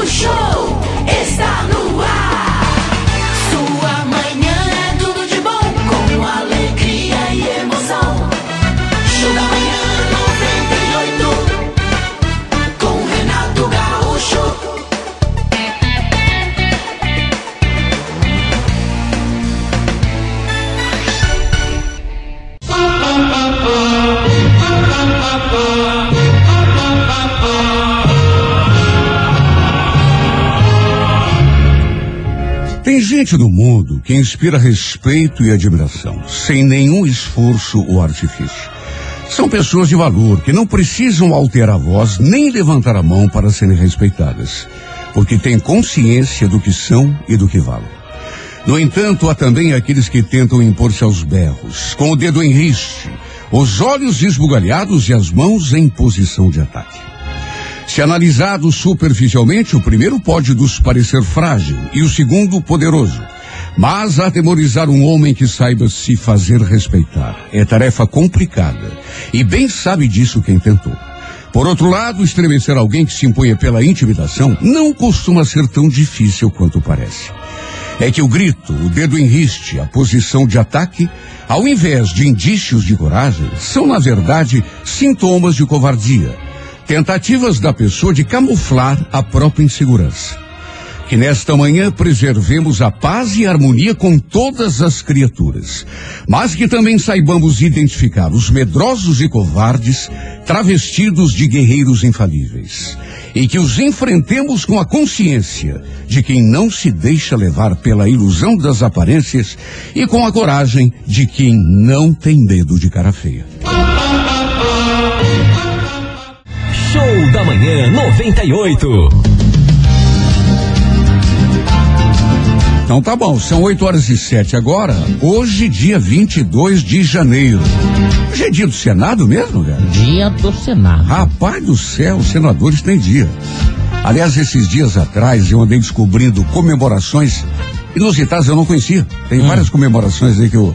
O show gente no mundo que inspira respeito e admiração, sem nenhum esforço ou artifício. São pessoas de valor que não precisam alterar a voz nem levantar a mão para serem respeitadas, porque têm consciência do que são e do que valem. No entanto, há também aqueles que tentam impor-se aos berros, com o dedo em riste, os olhos esbugalhados e as mãos em posição de ataque. Se analisado superficialmente, o primeiro pode nos parecer frágil e o segundo poderoso. Mas atemorizar um homem que saiba se fazer respeitar é tarefa complicada. E bem sabe disso quem tentou. Por outro lado, estremecer alguém que se impunha pela intimidação não costuma ser tão difícil quanto parece. É que o grito, o dedo em riste, a posição de ataque, ao invés de indícios de coragem, são, na verdade, sintomas de covardia tentativas da pessoa de camuflar a própria insegurança. Que nesta manhã preservemos a paz e harmonia com todas as criaturas, mas que também saibamos identificar os medrosos e covardes travestidos de guerreiros infalíveis. E que os enfrentemos com a consciência de quem não se deixa levar pela ilusão das aparências e com a coragem de quem não tem medo de cara feia. Show da Manhã 98. Então tá bom, são 8 horas e 7 agora. Hoje, dia 22 de janeiro. Hoje é dia do Senado mesmo, cara? Dia do Senado. Rapaz do céu, os senadores têm dia. Aliás, esses dias atrás eu andei descobrindo comemorações inusitadas, eu não conhecia. Tem várias comemorações aí que eu,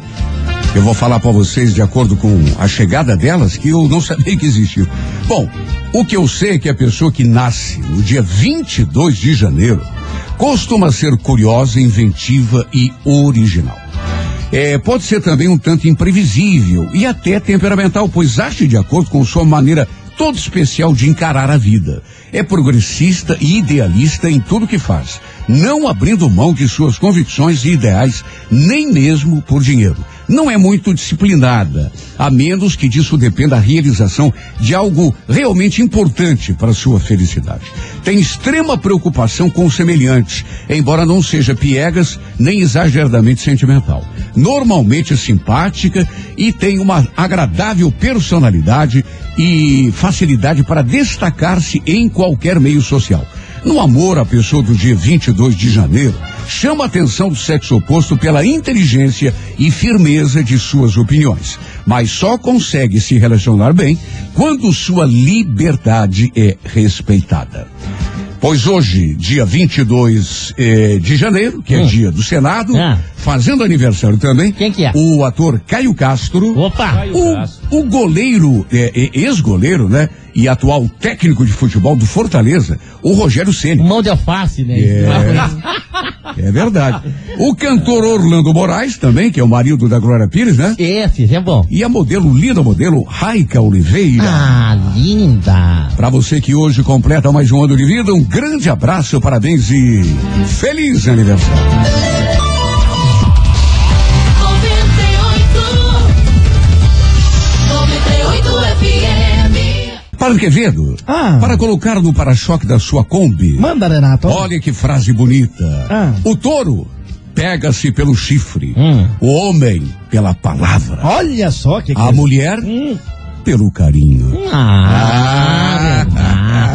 eu vou falar para vocês de acordo com a chegada delas que eu não sabia que existiam. Bom, o que eu sei é que a pessoa que nasce no dia 22 de janeiro costuma ser curiosa, inventiva e original. É, pode ser também um tanto imprevisível e até temperamental, pois age de acordo com sua maneira toda especial de encarar a vida. É progressista e idealista em tudo que faz, não abrindo mão de suas convicções e ideais, nem mesmo por dinheiro. Não é muito disciplinada, a menos que disso dependa a realização de algo realmente importante para sua felicidade. Tem extrema preocupação com os semelhantes, embora não seja piegas nem exageradamente sentimental. Normalmente é simpática e tem uma agradável personalidade e facilidade para destacar-se em qualquer meio social. No amor, a pessoa do dia 22 de janeiro chama a atenção do sexo oposto pela inteligência e firmeza de suas opiniões, mas só consegue se relacionar bem quando sua liberdade é respeitada. Pois hoje, dia 22 eh, de janeiro, que é Hum. dia do Senado, Ah. fazendo aniversário também, Quem que é? o ator Caio Castro, Opa! o, o goleiro, é, é, ex-goleiro, né? E atual técnico de futebol do Fortaleza, o Rogério Ceni. Mão de alface, né? É verdade. O cantor Orlando Moraes também, que é o marido da Glória Pires, né? Esse é bom. E a modelo, linda modelo, Raica Oliveira. Ah, linda. Pra você que hoje completa mais um ano de vida, um grande abraço, parabéns e feliz aniversário. Padre Quevedo, Ah. para colocar no para-choque da sua Kombi, Manda, Renato. olha que frase bonita. Ah. O touro pega-se pelo chifre, Hum. o homem pela palavra, Olha só que a mulher Hum. pelo carinho. Ah, verdade.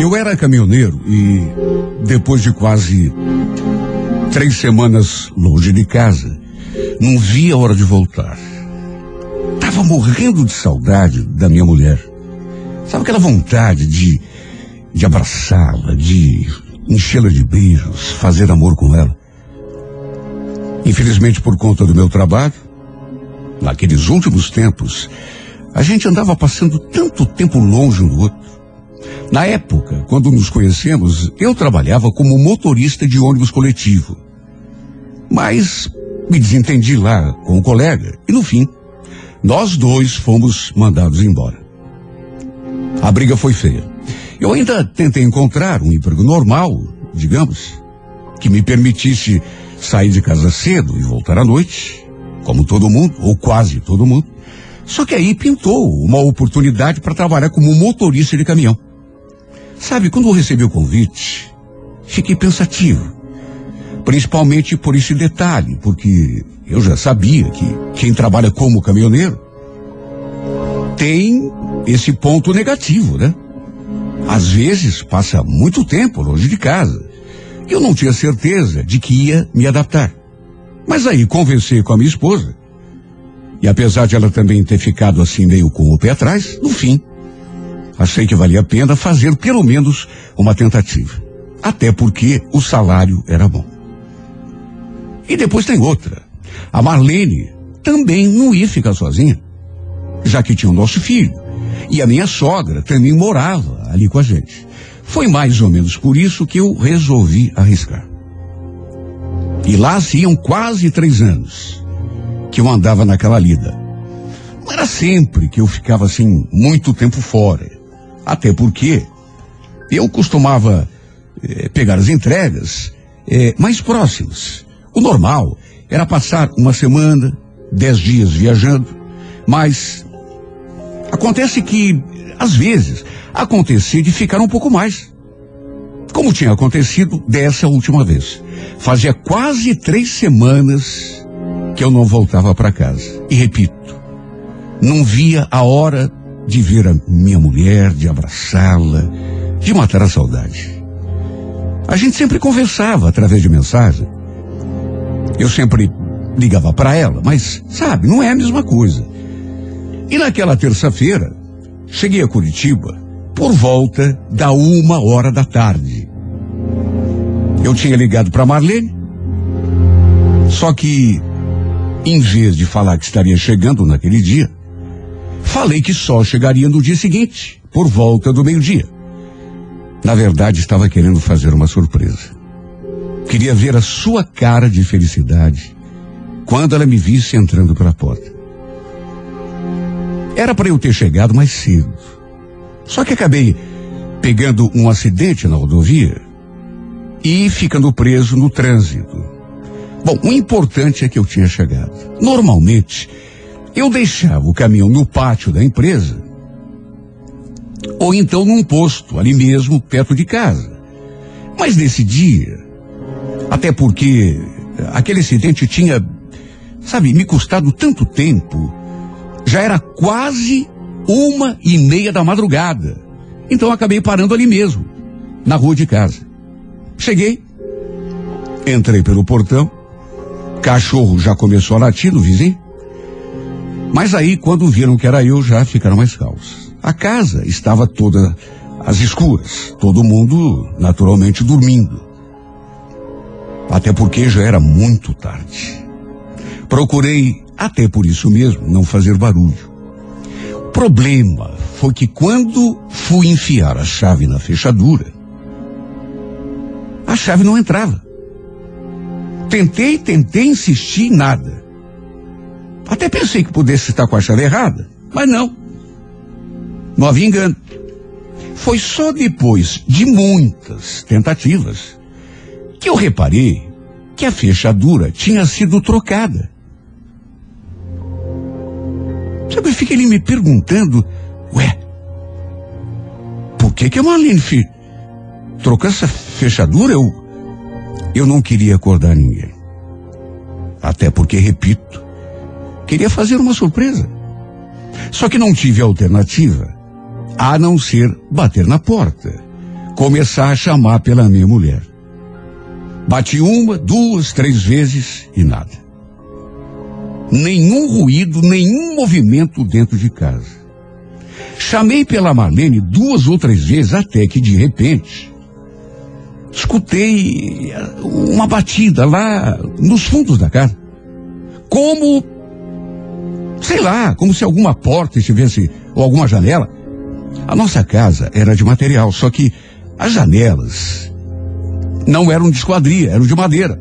Eu era caminhoneiro e, depois de quase três semanas longe de casa, não via a hora de voltar. Tava morrendo de saudade da minha mulher. Sabe aquela vontade de, de abraçá-la, de enchê-la de beijos, fazer amor com ela? Infelizmente, por conta do meu trabalho, naqueles últimos tempos, a gente andava passando tanto tempo longe um do outro. Na época, quando nos conhecemos, eu trabalhava como motorista de ônibus coletivo. Mas me desentendi lá com o colega e no fim, nós dois fomos mandados embora. A briga foi feia. Eu ainda tentei encontrar um emprego normal, digamos, que me permitisse sair de casa cedo e voltar à noite, como todo mundo, ou quase todo mundo. Só que aí pintou uma oportunidade para trabalhar como motorista de caminhão. Sabe, quando eu recebi o convite, fiquei pensativo. Principalmente por esse detalhe, porque eu já sabia que quem trabalha como caminhoneiro tem esse ponto negativo, né? Às vezes passa muito tempo longe de casa. Eu não tinha certeza de que ia me adaptar. Mas aí conversei com a minha esposa. E apesar de ela também ter ficado assim meio com o pé atrás, no fim, achei que valia a pena fazer pelo menos uma tentativa. Até porque o salário era bom. E depois tem outra. A Marlene também não ia ficar sozinha, já que tinha o nosso filho. E a minha sogra também morava ali com a gente. Foi mais ou menos por isso que eu resolvi arriscar. E lá se iam quase três anos que eu andava naquela lida. Não era sempre que eu ficava assim muito tempo fora. Até porque eu costumava eh, pegar as entregas eh, mais próximas. O normal era passar uma semana, dez dias viajando, mas acontece que, às vezes, acontecia de ficar um pouco mais. Como tinha acontecido dessa última vez. Fazia quase três semanas que eu não voltava para casa. E repito, não via a hora de ver a minha mulher, de abraçá-la, de matar a saudade. A gente sempre conversava através de mensagem. Eu sempre ligava para ela, mas, sabe, não é a mesma coisa. E naquela terça-feira, cheguei a Curitiba por volta da uma hora da tarde. Eu tinha ligado para Marlene, só que, em vez de falar que estaria chegando naquele dia, falei que só chegaria no dia seguinte, por volta do meio-dia. Na verdade, estava querendo fazer uma surpresa. Queria ver a sua cara de felicidade quando ela me visse entrando pela porta. Era para eu ter chegado mais cedo. Só que acabei pegando um acidente na rodovia e ficando preso no trânsito. Bom, o importante é que eu tinha chegado. Normalmente, eu deixava o caminhão no pátio da empresa ou então num posto ali mesmo, perto de casa. Mas nesse dia, até porque aquele acidente tinha, sabe, me custado tanto tempo, já era quase uma e meia da madrugada. Então acabei parando ali mesmo, na rua de casa. Cheguei, entrei pelo portão, cachorro já começou a latir no vizinho. Mas aí, quando viram que era eu, já ficaram mais calmos. A casa estava toda às escuras, todo mundo naturalmente dormindo. Até porque já era muito tarde. Procurei, até por isso mesmo, não fazer barulho. O problema foi que quando fui enfiar a chave na fechadura, a chave não entrava. Tentei, tentei insistir, nada. Até pensei que pudesse estar com a chave errada, mas não. Não havia engano. Foi só depois de muitas tentativas que eu reparei que a fechadura tinha sido trocada. Sabe, eu fiquei ali me perguntando, ué, por que que a Marlene fi- trocou essa fechadura? Eu, eu não queria acordar ninguém. Até porque, repito, queria fazer uma surpresa. Só que não tive alternativa a não ser bater na porta, começar a chamar pela minha mulher. Bati uma, duas, três vezes e nada. Nenhum ruído, nenhum movimento dentro de casa. Chamei pela Marlene duas ou três vezes até que de repente escutei eh, uma batida lá nos fundos da casa. Como sei lá, como se alguma porta estivesse ou alguma janela. A nossa casa era de material, só que as janelas não eram de esquadria, eram de madeira.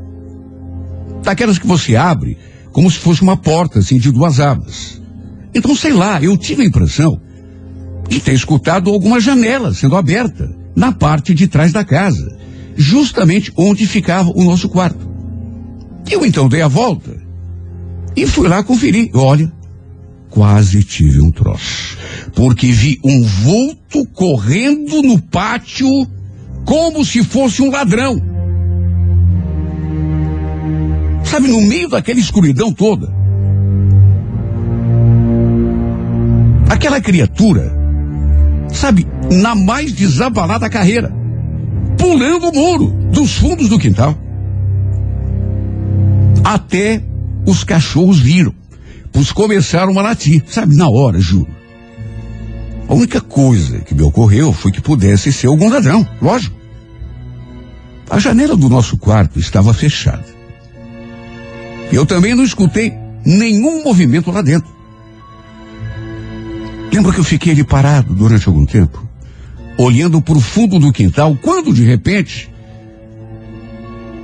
Daquelas que você abre como se fosse uma porta, assim, de duas abas. Então, sei lá, eu tive a impressão de ter escutado alguma janela sendo aberta na parte de trás da casa, justamente onde ficava o nosso quarto. Eu então dei a volta e fui lá conferir. Olha, quase tive um troço, porque vi um vulto correndo no pátio como se fosse um ladrão. Sabe, no meio daquela escuridão toda. Aquela criatura, sabe, na mais desabalada carreira, pulando o muro dos fundos do quintal. Até os cachorros viram, pois começaram a latir, sabe, na hora, juro. A única coisa que me ocorreu foi que pudesse ser algum ladrão, lógico. A janela do nosso quarto estava fechada. Eu também não escutei nenhum movimento lá dentro. Lembra que eu fiquei ali parado durante algum tempo, olhando para o fundo do quintal, quando de repente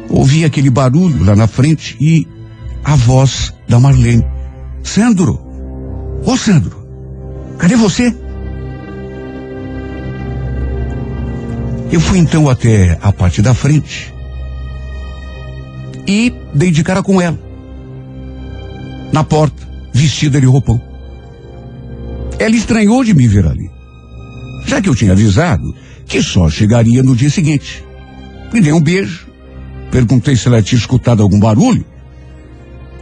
ouvi aquele barulho lá na frente e a voz da Marlene. Sandro! Ô Sandro! Cadê você? Eu fui então até a parte da frente e dei de cara com ela. Na porta, vestida de roupão. Ela estranhou de me ver ali. Já que eu tinha avisado que só chegaria no dia seguinte. Me dei um beijo. Perguntei se ela tinha escutado algum barulho.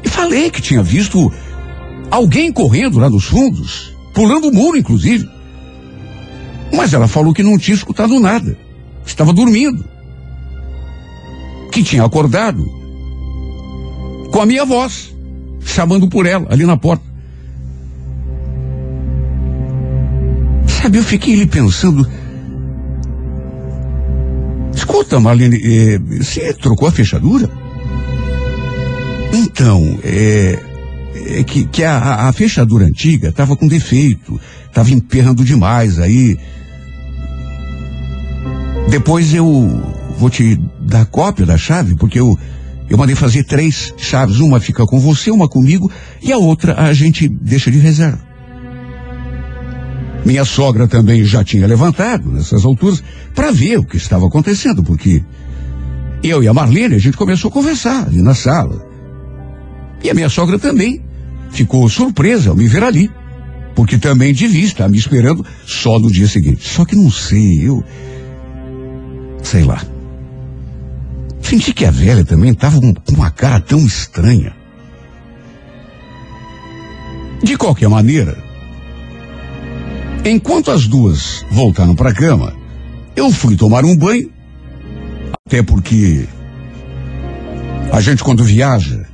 E falei que tinha visto alguém correndo lá nos fundos, pulando o muro, inclusive. Mas ela falou que não tinha escutado nada. Estava dormindo. Que tinha acordado com a minha voz, chamando por ela, ali na porta. Sabe, eu fiquei ali pensando. Escuta, Marlene, eh, você trocou a fechadura? Então, é, é que, que a, a- fechadura antiga estava com defeito, estava emperrando demais aí. Depois eu vou te dar cópia da chave, porque eu, eu mandei fazer três chaves. Uma fica com você, uma comigo, e a outra a gente deixa de reserva. Minha sogra também já tinha levantado nessas alturas para ver o que estava acontecendo, porque eu e a Marlene, a gente começou a conversar ali na sala. E a minha sogra também ficou surpresa ao me ver ali, porque também devia estar me esperando só no dia seguinte. Só que não sei, eu. Sei lá. Senti que a velha também estava com uma cara tão estranha. De qualquer maneira, enquanto as duas voltaram para a cama, eu fui tomar um banho, até porque a gente quando viaja,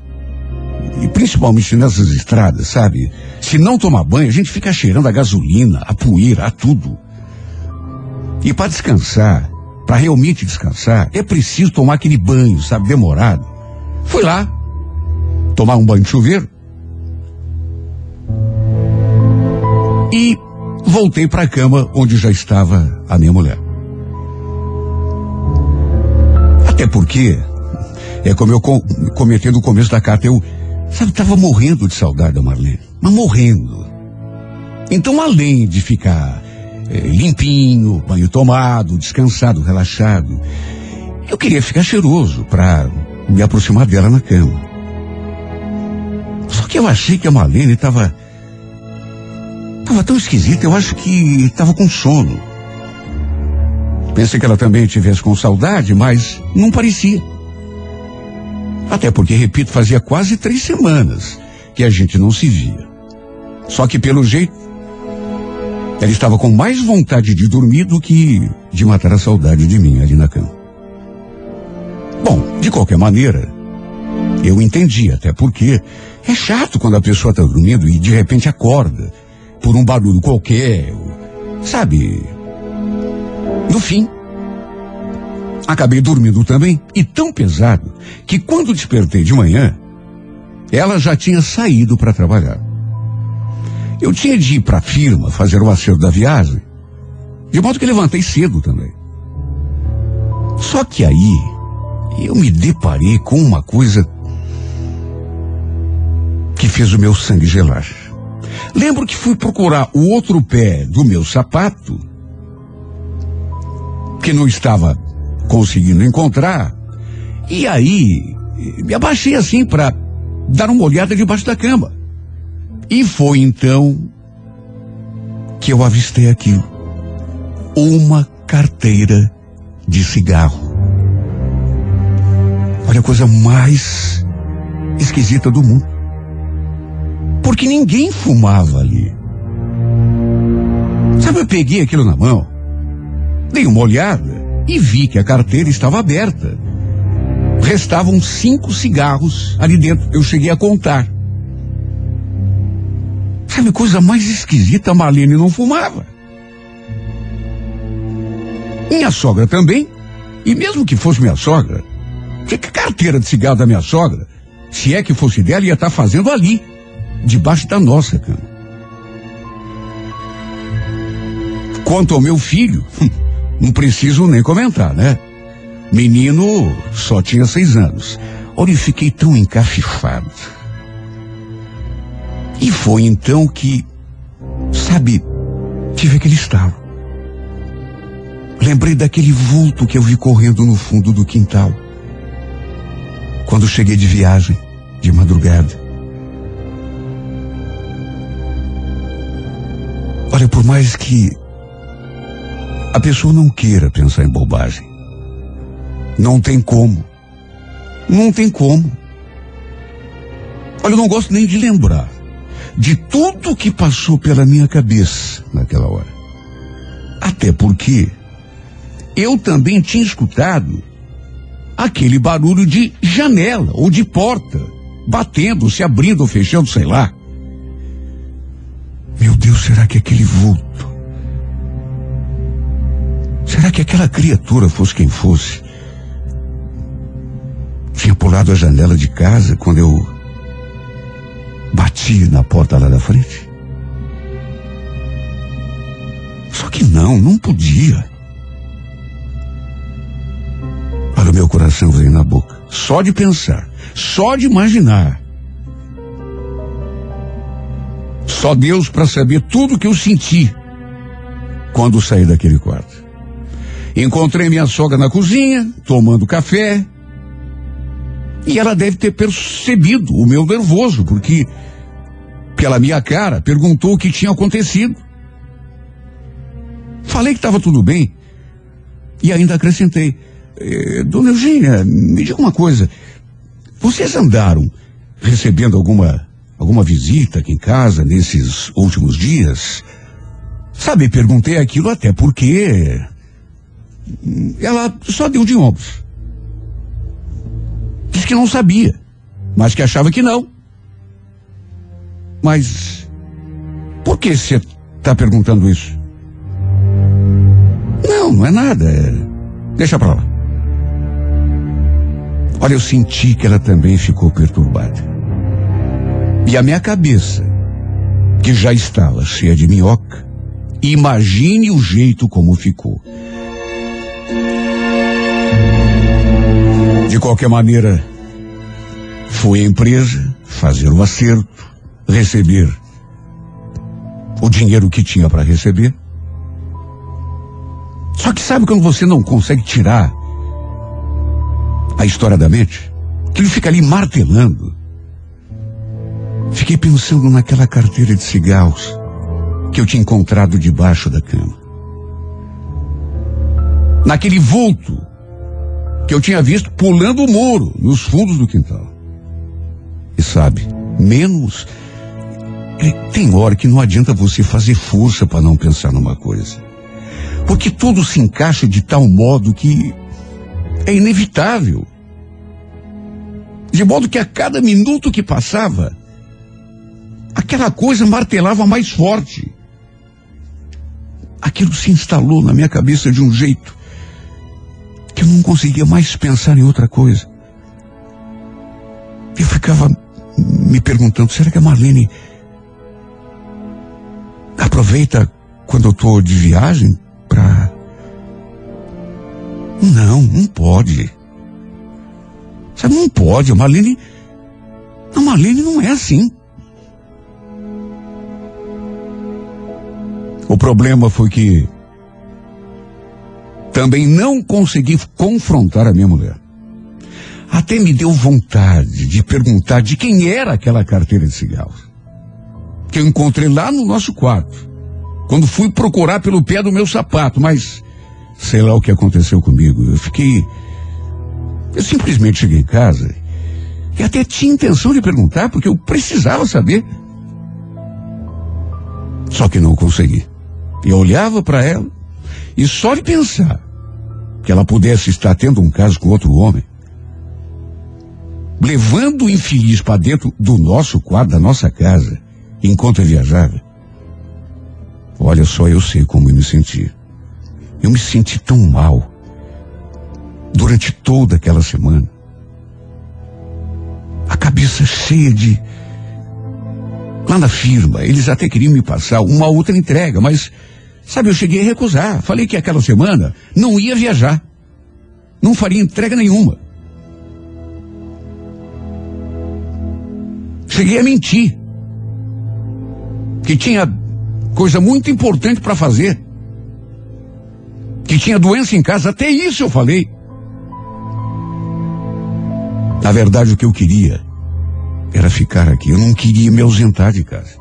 e principalmente nessas estradas, sabe? Se não tomar banho, a gente fica cheirando a gasolina, a poeira, a tudo. E para descansar, para realmente descansar, é preciso tomar aquele banho, sabe, demorado. Fui lá, tomar um banho de chuveiro. E voltei para a cama onde já estava a minha mulher. Até porque, é como eu co- comentei no começo da carta, eu, sabe, estava morrendo de saudade da Marlene. Mas morrendo. Então, além de ficar eh, limpinho, banho tomado, descansado, relaxado, Eu queria ficar cheiroso para me aproximar dela na cama. Só que eu achei que a Malene estava Tava tão esquisita, eu acho que estava com sono. Pensei que ela também tivesse com saudade, mas não parecia. Até porque, repito, fazia quase três semanas que a gente não se via. Só que pelo jeito, ela estava com mais vontade de dormir do que de matar a saudade de mim ali na cama. Bom, de qualquer maneira, eu entendi, até porque é chato quando a pessoa está dormindo e de repente acorda por um barulho qualquer, sabe? No fim, acabei dormindo também e tão pesado que quando despertei de manhã, ela já tinha saído para trabalhar. Eu tinha de ir para a firma fazer o acerto da viagem, de modo que levantei cedo também. Só que aí eu me deparei com uma coisa que fez o meu sangue gelar. Lembro que fui procurar o outro pé do meu sapato, que não estava conseguindo encontrar, e aí me abaixei assim para dar uma olhada debaixo da cama. E foi então que eu avistei aquilo. Uma carteira de cigarro. Olha a coisa mais esquisita do mundo. Porque ninguém fumava ali. Sabe, eu peguei aquilo na mão, dei uma olhada e vi que a carteira estava aberta. Restavam cinco cigarros ali dentro. Eu cheguei a contar. Sabe, coisa mais esquisita, a Marlene não fumava. Minha sogra também. E mesmo que fosse minha sogra, que carteira de cigarro da minha sogra, se é que fosse dela, ia estar fazendo ali, debaixo da nossa cama. Quanto ao meu filho, não preciso nem comentar, né? Menino só tinha seis anos. Olha, eu fiquei tão encafifado. E foi então que, sabe, tive aquele estalo. Lembrei daquele vulto que eu vi correndo no fundo do quintal. Quando cheguei de viagem, de madrugada. Olha, por mais que a pessoa não queira pensar em bobagem, não tem como. Não tem como. Olha, eu não gosto nem de lembrar de tudo que passou pela minha cabeça naquela hora. Até porque eu também tinha escutado aquele barulho de janela ou de porta, batendo, se abrindo ou fechando, sei lá. Meu Deus, será que aquele vulto? Será que aquela criatura, fosse quem fosse, tinha pulado a janela de casa quando eu bati na porta lá da frente? Só que não, não podia. Olha, o meu coração veio na boca. Só de pensar, só de imaginar. Só Deus para saber tudo que eu senti quando saí daquele quarto. Encontrei minha sogra na cozinha, tomando café. E ela deve ter percebido o meu nervoso, porque, pela minha cara, perguntou o que tinha acontecido. Falei que estava tudo bem. E ainda acrescentei. "Eh, Dona Eugênia, me diga uma coisa. Vocês andaram recebendo alguma, alguma visita aqui em casa nesses últimos dias? Sabe, perguntei aquilo até porque ela só deu de ombros. Disse que não sabia, mas que achava que não. Mas por que você está perguntando isso? Não, não é nada. é- Deixa pra lá. Olha, eu senti que ela também ficou perturbada. E a minha cabeça, que já estava cheia de minhoca, imagine o jeito como ficou. De qualquer maneira, fui à empresa fazer o acerto, receber o dinheiro que tinha para receber. Só que sabe quando você não consegue tirar a história da mente, que ele fica ali martelando. Fiquei pensando naquela carteira de cigarros que eu tinha encontrado debaixo da cama. Naquele vulto que eu tinha visto pulando o muro nos fundos do quintal. E sabe, menos. tem hora que não adianta você fazer força para não pensar numa coisa. Porque tudo se encaixa de tal modo que é inevitável. De modo que a cada minuto que passava, aquela coisa martelava mais forte. Aquilo se instalou na minha cabeça de um jeito eu não conseguia mais pensar em outra coisa. Eu ficava me perguntando, será que a Marlene aproveita quando eu estou de viagem para Não, não pode. Sabe, não pode. A Marlene. A Marlene não é assim. O problema foi que também não consegui confrontar a minha mulher. Até me deu vontade de perguntar de quem era aquela carteira de cigarros. Que eu encontrei lá no nosso quarto. Quando fui procurar pelo pé do meu sapato, mas sei lá o que aconteceu comigo. Eu fiquei. Eu simplesmente cheguei em casa e até tinha intenção de perguntar, porque eu precisava saber. Só que não consegui. Eu olhava para ela e só de pensar que ela pudesse estar tendo um caso com outro homem, levando o infeliz para dentro do nosso quarto, da nossa casa, enquanto eu viajava. Olha só, eu sei como eu me senti. Eu me senti tão mal durante toda aquela semana. A cabeça cheia de. Lá na firma, eles até queriam me passar uma outra entrega, mas, sabe, eu cheguei a recusar. Falei que aquela semana não ia viajar. Não faria entrega nenhuma. Cheguei a mentir. Que tinha coisa muito importante para fazer. Que tinha doença em casa, até isso eu falei. Na verdade, o que eu queria era ficar aqui. Eu não queria me ausentar de casa.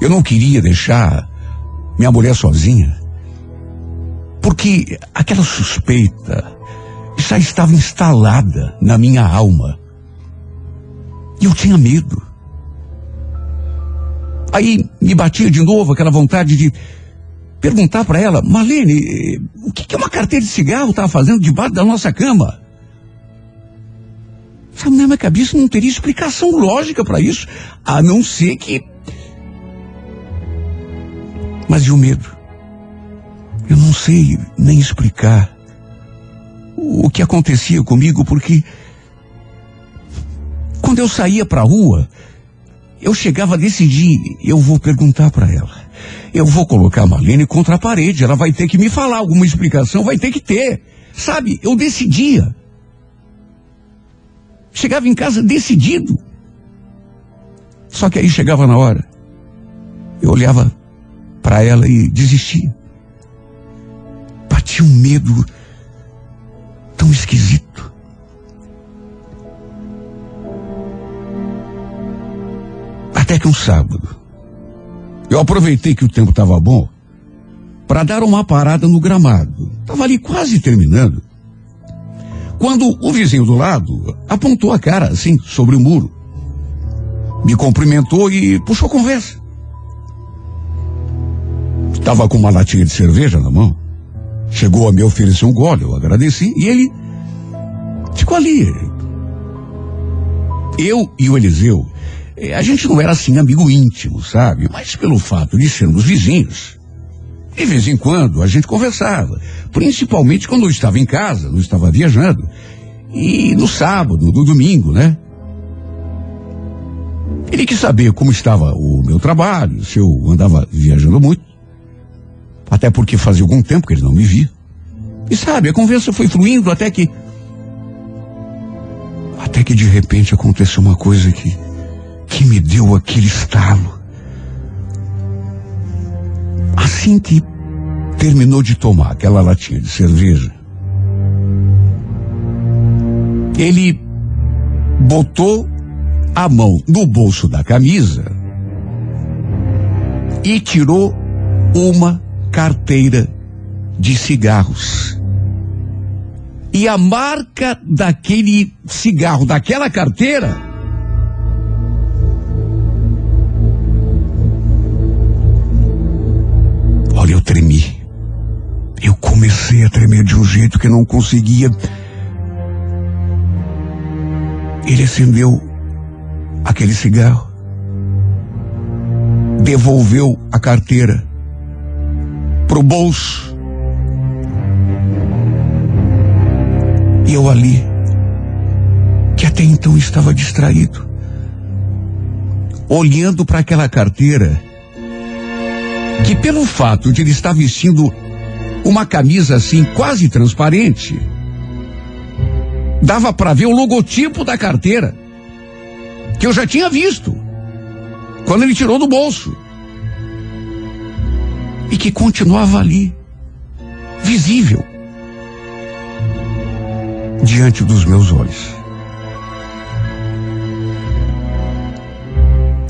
Eu não queria deixar minha mulher sozinha. Porque aquela suspeita já estava instalada na minha alma. E eu tinha medo. Aí me batia de novo aquela vontade de perguntar para ela, Marlene, o que, que uma carteira de cigarro estava fazendo debaixo da nossa cama? Sabe, na minha cabeça não teria explicação lógica para isso, a não ser que. Mas e o medo? Eu não sei nem explicar o que acontecia comigo, porque quando eu saía para a rua, eu chegava a decidir, eu vou perguntar para ela. Eu vou colocar a Marlene contra a parede, ela vai ter que me falar alguma explicação, vai ter que ter. Sabe, eu decidia. Chegava em casa decidido. Só que aí chegava na hora. Eu olhava para ela e desistia. Batia um medo tão esquisito. Até que um sábado, eu aproveitei que o tempo estava bom para dar uma parada no gramado. Estava ali quase terminando. Quando o vizinho do lado apontou a cara assim sobre o muro, me cumprimentou e puxou conversa. Estava com uma latinha de cerveja na mão. Chegou a me oferecer um gole, eu agradeci e ele ficou ali. Eu e o Eliseu, eh, a gente não era assim amigo íntimo, sabe? Mas pelo fato de sermos vizinhos, de vez em quando a gente conversava, principalmente quando eu estava em casa, não estava viajando, e no sábado, no domingo, né? Ele quis saber como estava o meu trabalho, se eu andava viajando muito, até porque fazia algum tempo que ele não me via. E sabe, a conversa foi fluindo até que. Até que de repente aconteceu uma coisa que. que me deu aquele estalo. Assim que terminou de tomar aquela latinha de cerveja, Ele botou a mão no bolso da camisa e tirou uma carteira de cigarros. E a marca daquele cigarro, daquela carteira, olha, eu tremi. Eu comecei a tremer de um jeito que não conseguia. Ele acendeu aquele cigarro, devolveu a carteira pro bolso. E eu ali, que até então estava distraído, olhando para aquela carteira, que pelo fato de ele estar vestindo uma camisa assim quase transparente, dava para ver o logotipo da carteira, que eu já tinha visto, quando ele tirou do bolso. E que continuava ali, visível, diante dos meus olhos.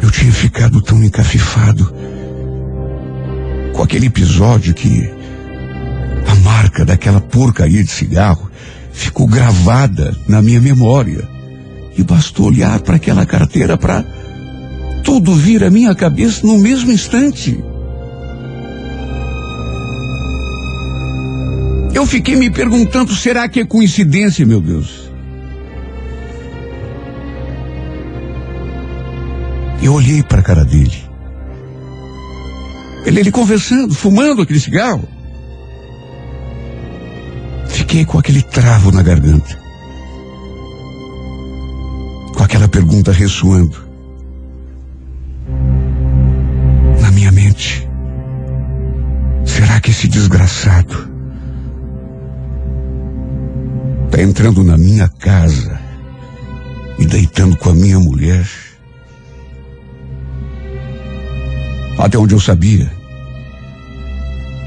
Eu tinha ficado tão encafifado com aquele episódio que a marca daquela porcaria de cigarro ficou gravada na minha memória. E bastou olhar para aquela carteira para tudo vir à minha cabeça no mesmo instante. Eu fiquei me perguntando, será que é coincidência, meu Deus? Eu olhei para a cara dele. Ele, ele conversando, fumando aquele cigarro. Fiquei com aquele travo na garganta. Com aquela pergunta ressoando. Na minha mente. Será que esse desgraçado está entrando na minha casa e deitando com a minha mulher? Até onde eu sabia,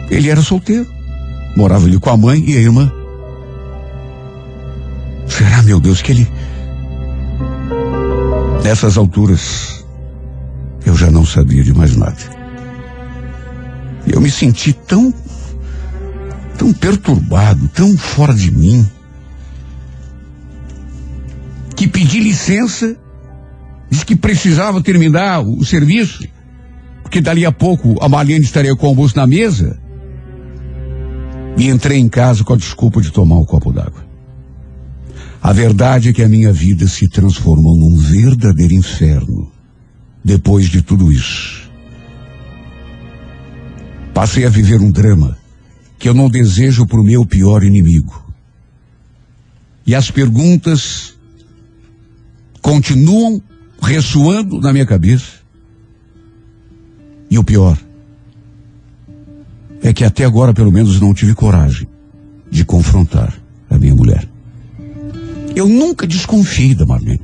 ele era solteiro. Morava ali com a mãe e a irmã. Será, meu Deus, que ele. Nessas alturas, eu já não sabia de mais nada. Eu me senti tão. tão perturbado, tão fora de mim, que pedi licença, disse que precisava terminar o serviço, porque dali a pouco a Marlene estaria com o almoço na mesa. E entrei em casa com a desculpa de tomar um copo d'água. A verdade é que a minha vida se transformou num verdadeiro inferno depois de tudo isso. Passei a viver um drama que eu não desejo para o meu pior inimigo. E as perguntas continuam ressoando na minha cabeça. E o pior é que até agora, pelo menos, não tive coragem de confrontar a minha mulher. Eu nunca desconfiei da Marlene.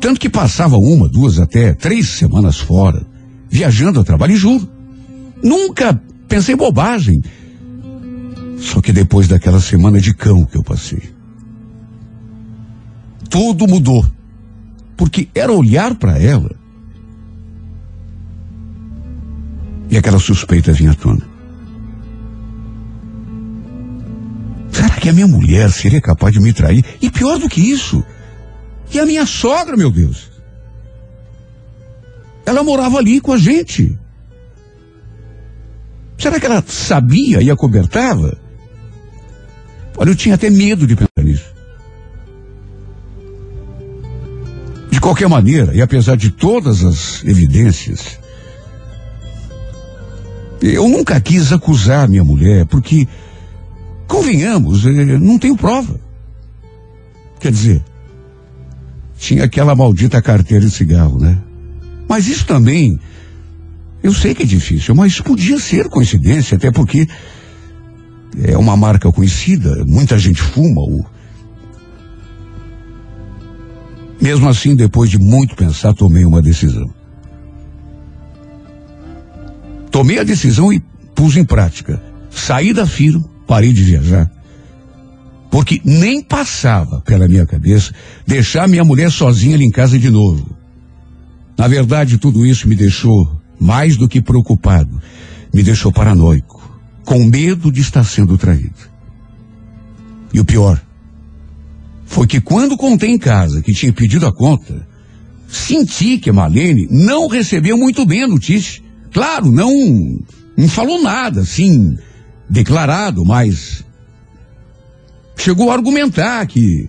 Tanto que passava uma, duas, até três semanas fora, viajando a trabalho, e juro. Nunca pensei bobagem. Só que depois daquela semana de cão que eu passei, tudo mudou. Porque era olhar para ela e aquela suspeita vinha à tona. Será que a minha mulher seria capaz de me trair? E pior do que isso, e a minha sogra, meu Deus? Ela morava ali com a gente. Será que ela sabia e acobertava? Olha, eu tinha até medo de pensar nisso. De qualquer maneira, e apesar de todas as evidências, eu nunca quis acusar minha mulher, porque, convenhamos, eh, não tenho prova. Quer dizer, tinha aquela maldita carteira de cigarro, né? Mas isso também, eu sei que é difícil, mas podia ser coincidência, até porque é uma marca conhecida, muita gente fuma. O... Mesmo assim, depois de muito pensar, tomei uma decisão. Tomei a decisão e pus em prática. Saí da firma, parei de viajar. Porque nem passava pela minha cabeça deixar minha mulher sozinha ali em casa de novo. Na verdade, tudo isso me deixou mais do que preocupado. Me deixou paranoico, com medo de estar sendo traído. E o pior foi que quando contei em casa que tinha pedido a conta, senti que a Marlene não recebeu muito bem a notícia. Claro, não, não falou nada, assim, declarado, mas chegou a argumentar que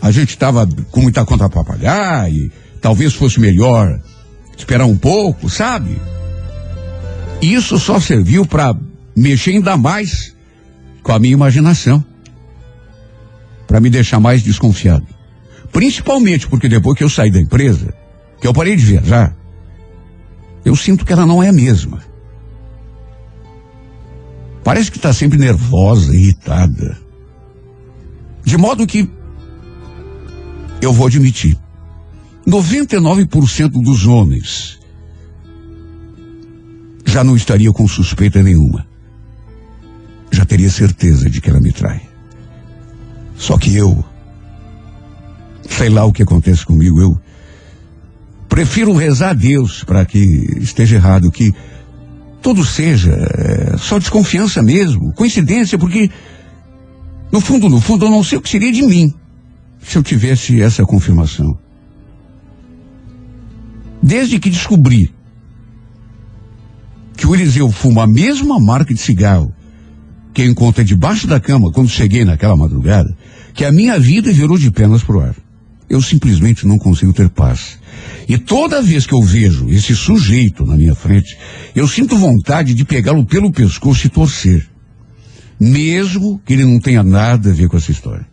a gente estava com muita conta para pagar e talvez fosse melhor esperar um pouco, sabe? Isso só serviu para mexer ainda mais com a minha imaginação, para me deixar mais desconfiado. Principalmente porque depois que eu saí da empresa, que eu parei de viajar, eu sinto que ela não é a mesma. Parece que está sempre nervosa, irritada. De modo que eu vou admitir, 99% dos homens já não estaria com suspeita nenhuma. Já teria certeza de que ela me trai. Só que eu, sei lá o que acontece comigo, eu prefiro rezar a Deus para que esteja errado, que tudo seja é, só desconfiança mesmo, coincidência, porque no fundo, no fundo, eu não sei o que seria de mim se eu tivesse essa confirmação. Desde que descobri que o Eliseu fuma a mesma marca de cigarro que encontrei debaixo da cama quando cheguei naquela madrugada, que a minha vida virou de pernas pro ar. Eu simplesmente não consigo ter paz. E toda vez que eu vejo esse sujeito na minha frente, eu sinto vontade de pegá-lo pelo pescoço e torcer. Mesmo que ele não tenha nada a ver com essa história.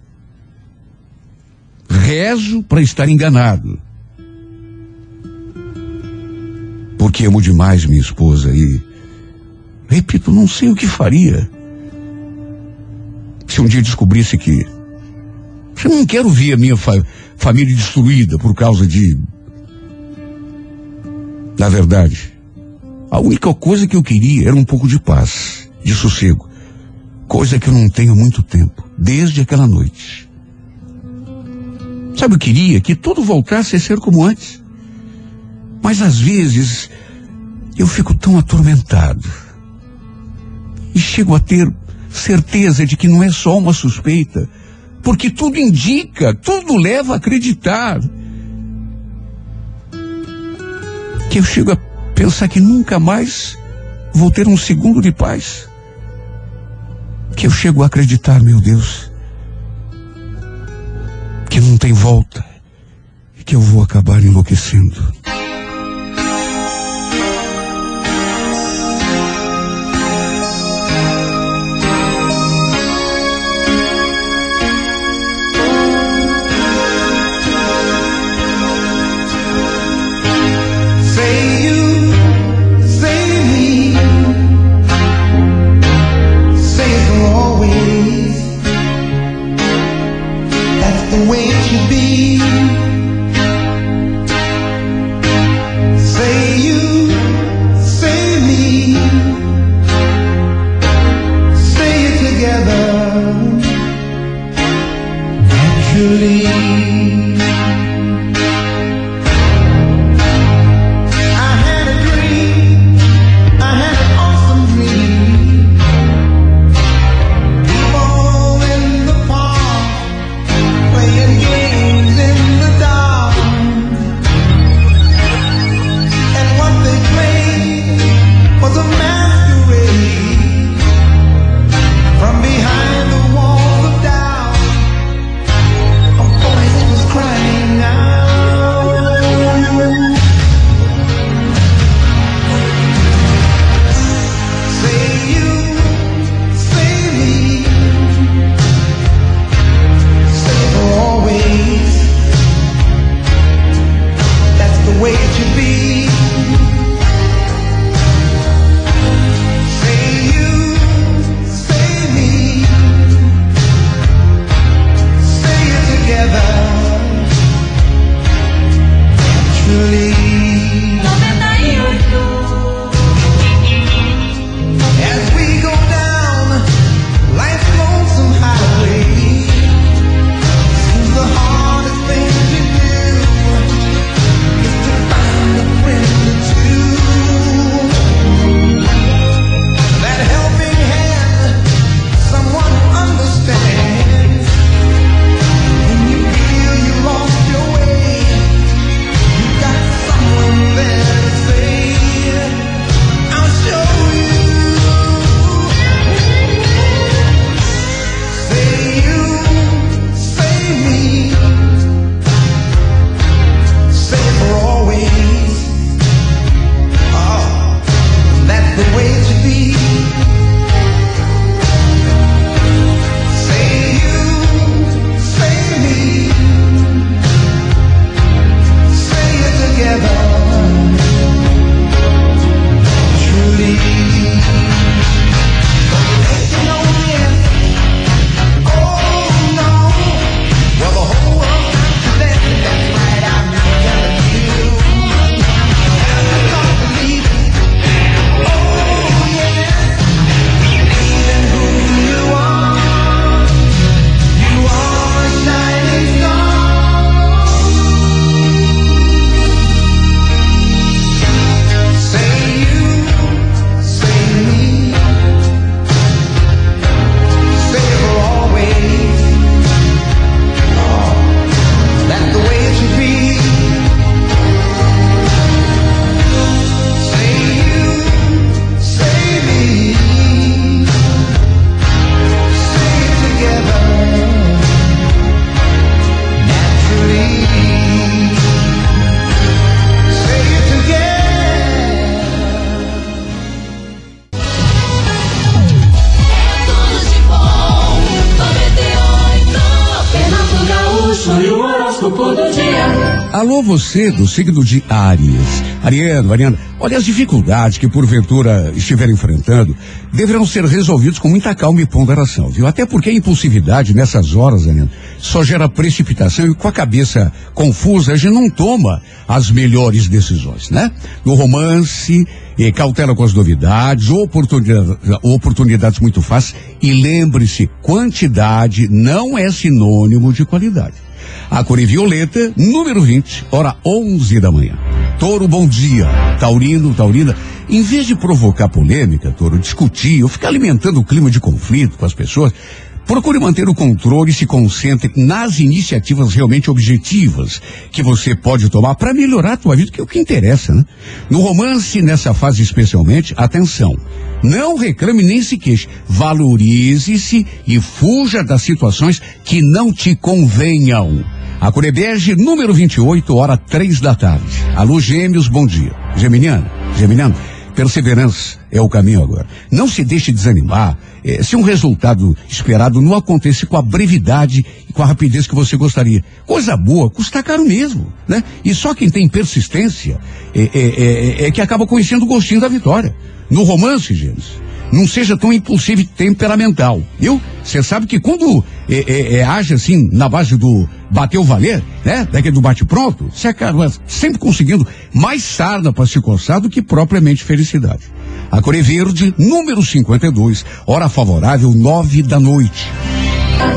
Rezo para estar enganado. Porque amo demais minha esposa e, repito, não sei o que faria se um dia descobrisse que eu não quero ver a minha fa família destruída por causa de. Na verdade, a única coisa que eu queria era um pouco de paz, de sossego. Coisa que eu não tenho muito tempo, desde aquela noite. Sabe, eu queria que tudo voltasse a ser como antes. Mas às vezes eu fico tão atormentado. E chego a ter certeza de que não é só uma suspeita, porque tudo indica, tudo leva a acreditar. Que eu chego a pensar que nunca mais vou ter um segundo de paz. Que eu chego a acreditar, meu Deus, que não tem volta e que eu vou acabar enlouquecendo. Alô, você do signo de Áries. Ariano, Ariana, olha as dificuldades que porventura estiver enfrentando deverão ser resolvidos com muita calma e ponderação, viu? Até porque a impulsividade nessas horas, Ariana, só gera precipitação e com a cabeça confusa a gente não toma as melhores decisões, né? No romance, eh, cautela com as novidades, oportunidades muito fáceis e lembre-se, quantidade não é sinônimo de qualidade. A cor violeta, número 20, hora 11 da manhã. Touro, bom dia. Taurino, Taurina, em vez de provocar polêmica, Touro, discutir ou ficar alimentando o clima de conflito com as pessoas, procure manter o controle e se concentre nas iniciativas realmente objetivas que você pode tomar para melhorar a tua vida, que é o que interessa, né? No romance, nessa fase especialmente, atenção. Não reclame nem se queixe. Valorize-se e fuja das situações que não te convenham. A Curebege, número 28, hora três da tarde. Alô, gêmeos, bom dia. Geminiano, Geminiano, perseverança é o caminho agora. Não se deixe desanimar eh, se um resultado esperado não acontecer com a brevidade e com a rapidez que você gostaria. Coisa boa, custa caro mesmo, né? E só quem tem persistência é, é, é, é que acaba conhecendo o gostinho da vitória. No romance, gêmeos, não seja tão impulsivo e temperamental, viu? Você sabe que quando é, é, é, age assim na base do bater o valer, né? Daquele do bate pronto, você acaba sempre conseguindo mais sarna para se coçar do que propriamente felicidade. A Core Verde, número 52, hora favorável, nove da noite.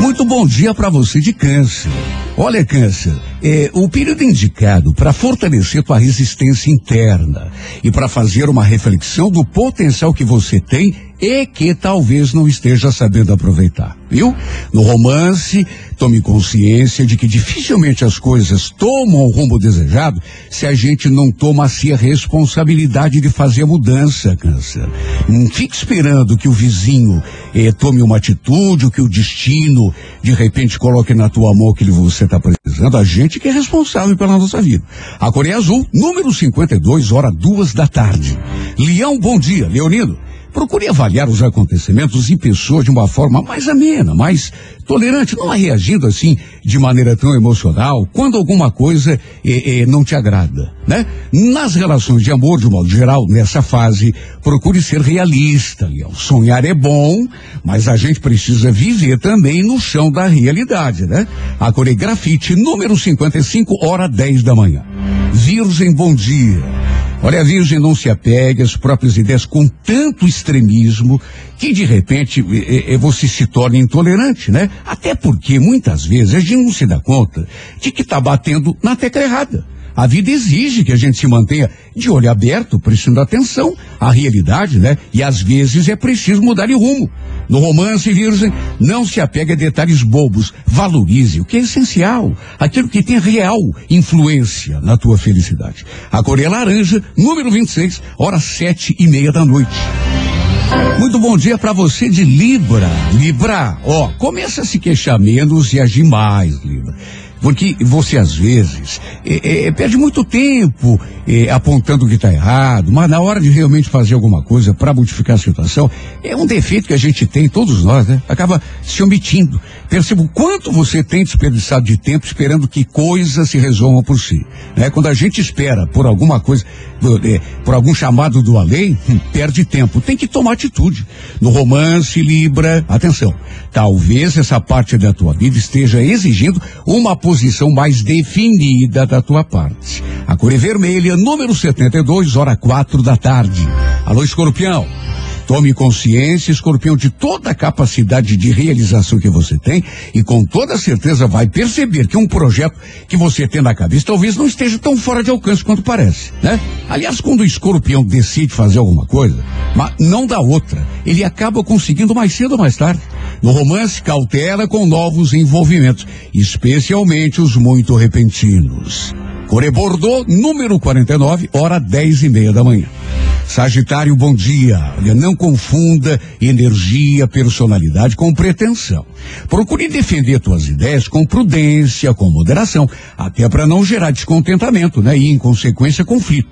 Muito bom dia para você de câncer. Olha, câncer, é, o período indicado para fortalecer tua resistência interna e para fazer uma reflexão do potencial que você tem e que talvez não esteja sabendo aproveitar, viu? No romance, tome consciência de que dificilmente as coisas tomam o rumo desejado se a gente não toma assim a responsabilidade de fazer a mudança, câncer. Não fique esperando que o vizinho eh, tome uma atitude, ou que o destino de repente coloque na tua mão aquilo que você está precisando. A gente que é responsável pela nossa vida. A Coreia Azul, número 52, hora duas da tarde. Leão, bom dia. Leonino. Procure avaliar os acontecimentos e pessoas de uma forma mais amena, mais tolerante, não reagindo assim de maneira tão emocional quando alguma coisa eh, eh, não te agrada, né? Nas relações de amor, de modo geral, nessa fase, procure ser realista, Leão. Sonhar é bom, mas a gente precisa viver também no chão da realidade, né? A coreografite número 55, hora 10 da manhã. Virgem, bom dia. Olha, a Virgem não se apegue às próprias ideias com tanto extremismo que de repente você se torna intolerante, né? Até porque muitas vezes a gente não se dá conta de que está batendo na tecla errada. A vida exige que a gente se mantenha de olho aberto, prestando atenção à realidade, né? E às vezes é preciso mudar de rumo. No romance virgem, não se apegue a detalhes bobos. Valorize o que é essencial, aquilo que tem real influência na tua felicidade. A cor é laranja, número 26, hora sete e meia da noite. Muito bom dia para você de Libra. Libra, ó, começa a se queixar menos e agir mais, Libra. Porque você, às vezes, é, é, perde muito tempo é, apontando o que está errado, mas na hora de realmente fazer alguma coisa para modificar a situação, é um defeito que a gente tem, todos nós, né? Acaba se omitindo. Perceba o quanto você tem desperdiçado de tempo esperando que coisas se resolvam por si. Né? Quando a gente espera por alguma coisa, por, é, por algum chamado do além, hum, perde tempo. Tem que tomar atitude. No romance, Libra, atenção, talvez essa parte da tua vida esteja exigindo uma posição mais definida da tua parte. A cor é vermelha, número 72, hora quatro da tarde. Alô, escorpião. Tome consciência, escorpião, de toda a capacidade de realização que você tem e com toda certeza vai perceber que um projeto que você tem na cabeça talvez não esteja tão fora de alcance quanto parece, né? Aliás, quando o escorpião decide fazer alguma coisa, mas não dá outra, ele acaba conseguindo mais cedo ou mais tarde. No romance, cautela com novos envolvimentos, especialmente os muito repentinos. Core Bordeaux, número 49, hora 10 e meia da manhã. Sagitário, bom dia. Olha, não confunda energia, personalidade com pretensão. Procure defender tuas ideias com prudência, com moderação, até para não gerar descontentamento, né? E, em consequência, conflito.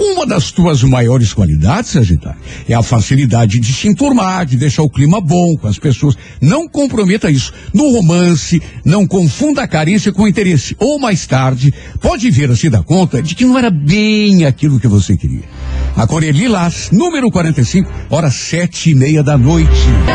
Uma das tuas maiores qualidades, Sagitário, é a facilidade de se enturmar, de deixar o clima bom com as pessoas. Não comprometa isso. No romance, não confunda a carência com o interesse. Ou mais tarde, pode vir a se dar conta de que não era bem aquilo que você queria. A cor é lilás, número 45, horas sete e meia da noite.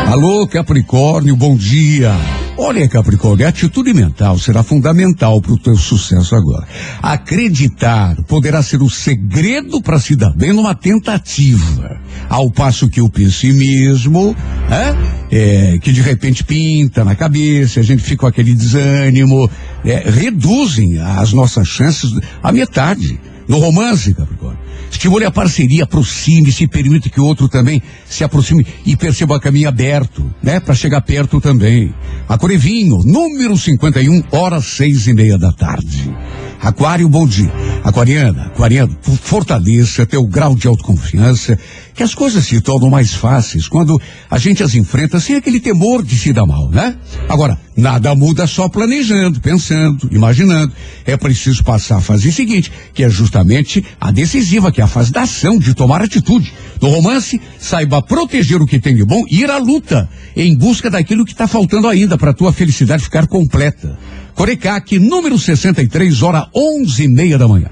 Alô, Capricórnio, bom dia. Olha, Capricórnio, a atitude mental será fundamental para o teu sucesso agora. Acreditar poderá ser o segredo para se dar bem numa tentativa. Ao passo que o pessimismo, né, é, que de repente pinta na cabeça, a gente fica com aquele desânimo, é, reduzem as nossas chances à metade. No romance, Capricórnio. Estimule a parceria, aproxime-se, permita que outro também se aproxime e perceba o caminho aberto, né? Para chegar perto também. A Corevinho, número 51, horas seis e meia da tarde. Aquário, bom dia. Aquariana, aquariano, fortaleça teu grau de autoconfiança, que as coisas se tornam mais fáceis quando a gente as enfrenta sem aquele temor de se dar mal, né? Agora, nada muda só planejando, pensando, imaginando. É preciso passar a fase seguinte, que é justamente a decisiva, que é a fase da ação, de tomar atitude. No romance, saiba proteger o que tem de bom e ir à luta em busca daquilo que está faltando ainda para a tua felicidade ficar completa. Corecac, número 63, hora onze e meia da manhã.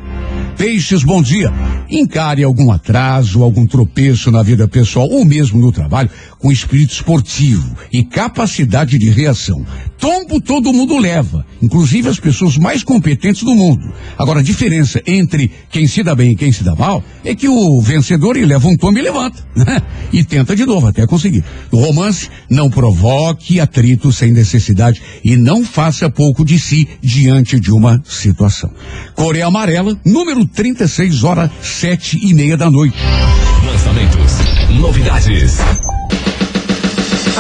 Peixes, bom dia. Encare algum atraso, algum tropeço na vida pessoal ou mesmo no trabalho com espírito esportivo e capacidade de reação. Tombo todo mundo leva, inclusive as pessoas mais competentes do mundo. Agora, a diferença entre quem se dá bem e quem se dá mal é que o vencedor ele leva um tombo e levanta, né? E tenta de novo até conseguir. No romance, não provoque atrito sem necessidade e não faça pouco de si diante de uma situação. Coreia Amarela, número 36, hora sete e meia da noite. Lançamentos, novidades.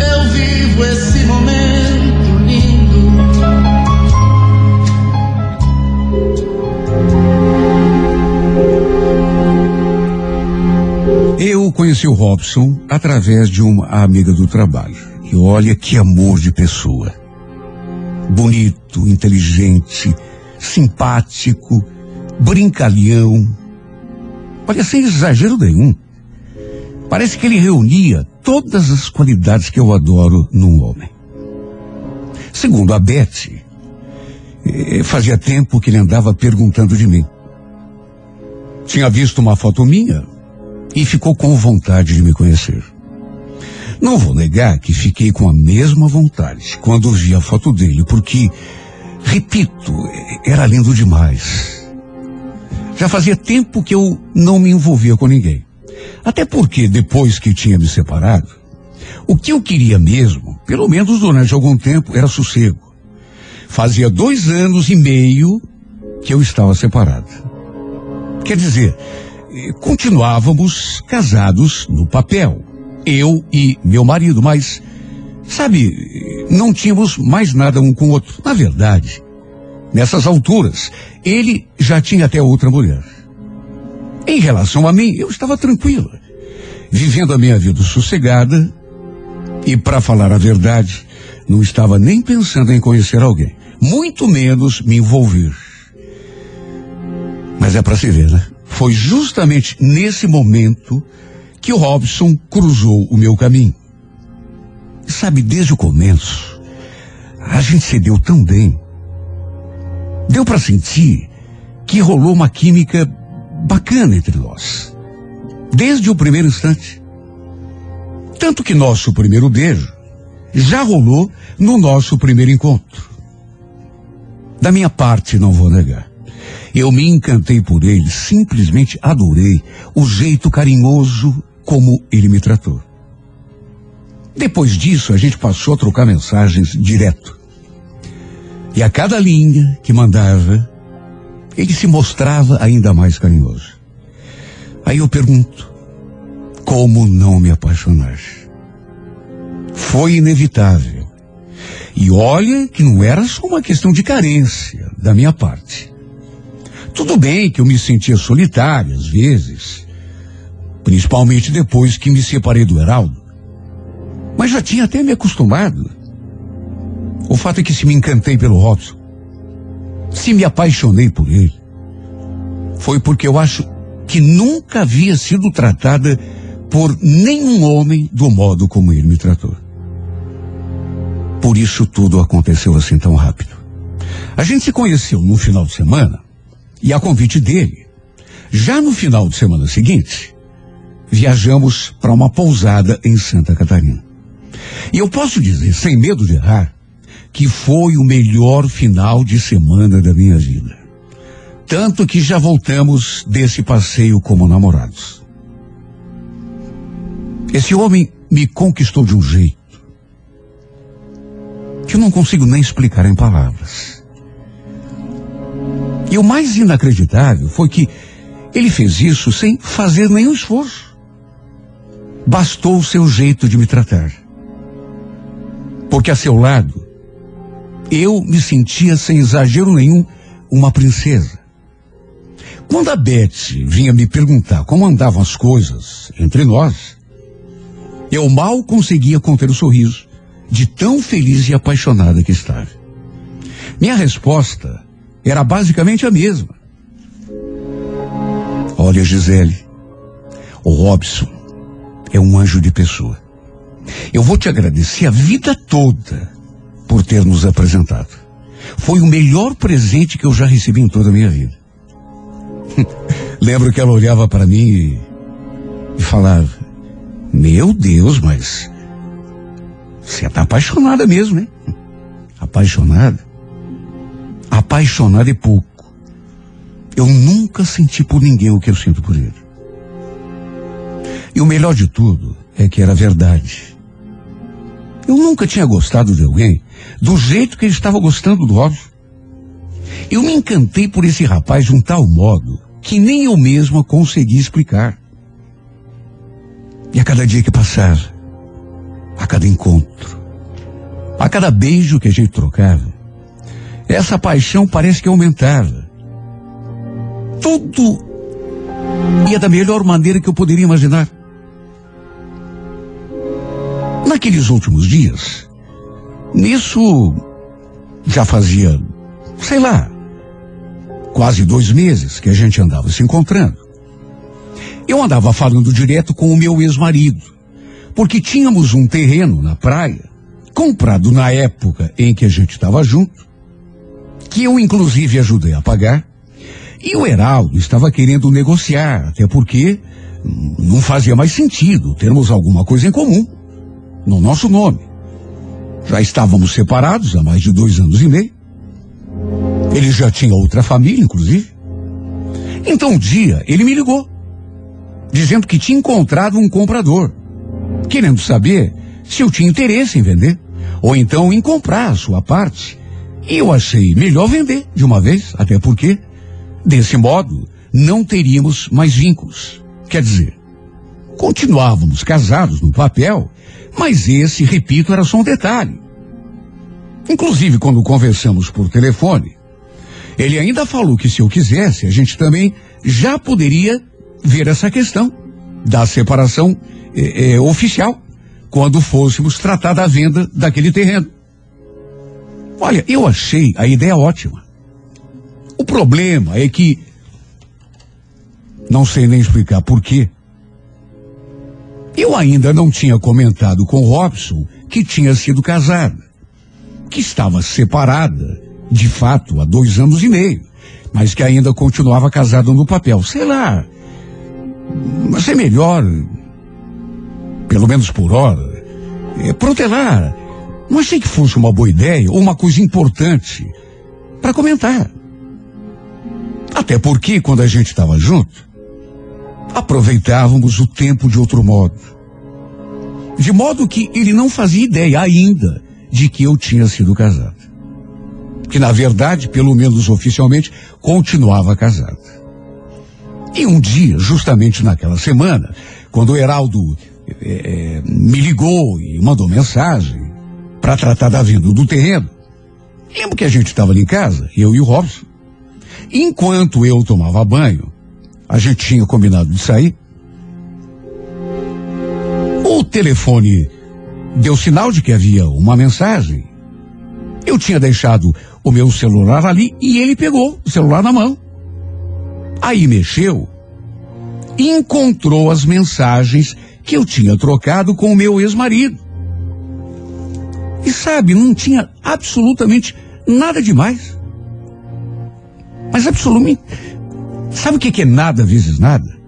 eu vivo esse momento lindo. Eu conheci o Robson através de uma amiga do trabalho. E olha que amor de pessoa. Bonito, inteligente, simpático, brincalhão. Olha, sem exagero nenhum. Parece que ele reunia todas as qualidades que eu adoro num homem. Segundo a Beth, eh, fazia tempo que ele andava perguntando de mim. Tinha visto uma foto minha e ficou com vontade de me conhecer. Não vou negar que fiquei com a mesma vontade quando vi a foto dele, porque, repito, era lindo demais. Já fazia tempo que eu não me envolvia com ninguém. Até porque, depois que tinha me separado, o que eu queria mesmo, pelo menos durante algum tempo, era sossego. Fazia dois anos e meio que eu estava separado. Quer dizer, eh, continuávamos casados no papel, eu e meu marido, mas, sabe, não tínhamos mais nada um com o outro. Na verdade, nessas alturas, ele já tinha até outra mulher. Em relação a mim, eu estava tranquila, vivendo a minha vida sossegada e, para falar a verdade, não estava nem pensando em conhecer alguém, muito menos me envolver. Mas é para se ver, né? Foi justamente nesse momento que o Robson cruzou o meu caminho. Sabe, desde o começo, a gente se deu tão bem. Deu para sentir que rolou uma química bacana entre nós. Desde o primeiro instante. Tanto que nosso primeiro beijo já rolou no nosso primeiro encontro. Da minha parte, não vou negar. Eu me encantei por ele, simplesmente adorei o jeito carinhoso como ele me tratou. Depois disso, a gente passou a trocar mensagens direto. E a cada linha que mandava, ele se mostrava ainda mais carinhoso. Aí eu pergunto, como não me apaixonar? Foi inevitável. E olha que não era só uma questão de carência da minha parte. Tudo bem que eu me sentia solitário às vezes, principalmente depois que me separei do Heraldo. Mas já tinha até me acostumado. O fato é que se me encantei pelo Robson, se me apaixonei por ele, foi porque eu acho que nunca havia sido tratada por nenhum homem do modo como ele me tratou. Por isso tudo aconteceu assim tão rápido. A gente se conheceu no final de semana e a convite dele. Já no final de semana seguinte, viajamos para uma pousada em Santa Catarina. E eu posso dizer, sem medo de errar, que foi o melhor final de semana da minha vida. Tanto que já voltamos desse passeio como namorados. Esse homem me conquistou de um jeito que eu não consigo nem explicar em palavras. E o mais inacreditável foi que ele fez isso sem fazer nenhum esforço. Bastou o seu jeito de me tratar. Porque a seu lado, eu me sentia sem exagero nenhum uma princesa. Quando a Beth vinha me perguntar como andavam as coisas entre nós, eu mal conseguia conter o sorriso de tão feliz e apaixonada que estava. Minha resposta era basicamente a mesma. Olha, Gisele, o Robson é um anjo de pessoa. Eu vou te agradecer a vida toda por ter nos apresentado. Foi o melhor presente que eu já recebi em toda a minha vida. Lembro que ela olhava para mim e, falava: Meu Deus, mas você está apaixonada mesmo, né? Apaixonada? Apaixonada é pouco. Eu nunca senti por ninguém o que eu sinto por ele. E o melhor de tudo é que era verdade. Eu nunca tinha gostado de alguém do jeito que ele estava gostando do Robson. Eu me encantei por esse rapaz de um tal modo que nem eu mesma consegui explicar. E a cada dia que passava, a cada encontro, a cada beijo que a gente trocava, essa paixão parece que aumentava. Tudo ia da melhor maneira que eu poderia imaginar. Naqueles últimos dias, nisso já fazia, sei lá, quase dois meses que a gente andava se encontrando. Eu andava falando direto com o meu ex-marido, porque tínhamos um terreno na praia, comprado na época em que a gente estava junto, que eu inclusive ajudei a pagar, e o Heraldo estava querendo negociar, até porque hum, não fazia mais sentido termos alguma coisa em comum, no nosso nome. Já estávamos separados há mais de dois anos e meio. Ele já tinha outra família, inclusive. Então um dia ele me ligou, dizendo que tinha encontrado um comprador, querendo saber se eu tinha interesse em vender, ou então em comprar a sua parte. E eu achei melhor vender de uma vez, até porque, desse modo, não teríamos mais vínculos. Quer dizer, continuávamos casados no papel, mas esse, repito, era só um detalhe. Inclusive, quando conversamos por telefone, ele ainda falou que se eu quisesse, a gente também já poderia ver essa questão da separação eh, eh, oficial, quando fôssemos tratar da venda daquele terreno. Olha, eu achei a ideia ótima. O problema é que não sei nem explicar por quê. Eu ainda não tinha comentado com Robson que tinha sido casada, que estava separada, de fato, há dois anos e meio, mas que ainda continuava casada no papel. Sei lá, mas é melhor, pelo menos por hora, é, protelar. Não achei que fosse uma boa ideia ou uma coisa importante para comentar. Até porque, quando a gente estava junto, aproveitávamos o tempo de outro modo. De modo que ele não fazia ideia ainda de que eu tinha sido casado. que na verdade, pelo menos oficialmente, continuava casada. E um dia, justamente naquela semana, quando o Heraldo eh, me ligou e mandou mensagem para tratar da venda do terreno, lembro que a gente estava ali em casa, eu e o Robson. Enquanto eu tomava banho, a gente tinha combinado de sair. O telefone deu sinal de que havia uma mensagem. Eu tinha deixado o meu celular ali e ele pegou o celular na mão. Aí mexeu e encontrou as mensagens que eu tinha trocado com o meu ex-marido. E sabe, não tinha absolutamente nada demais. Mas absolutamente. Sabe o que é nada vezes nada?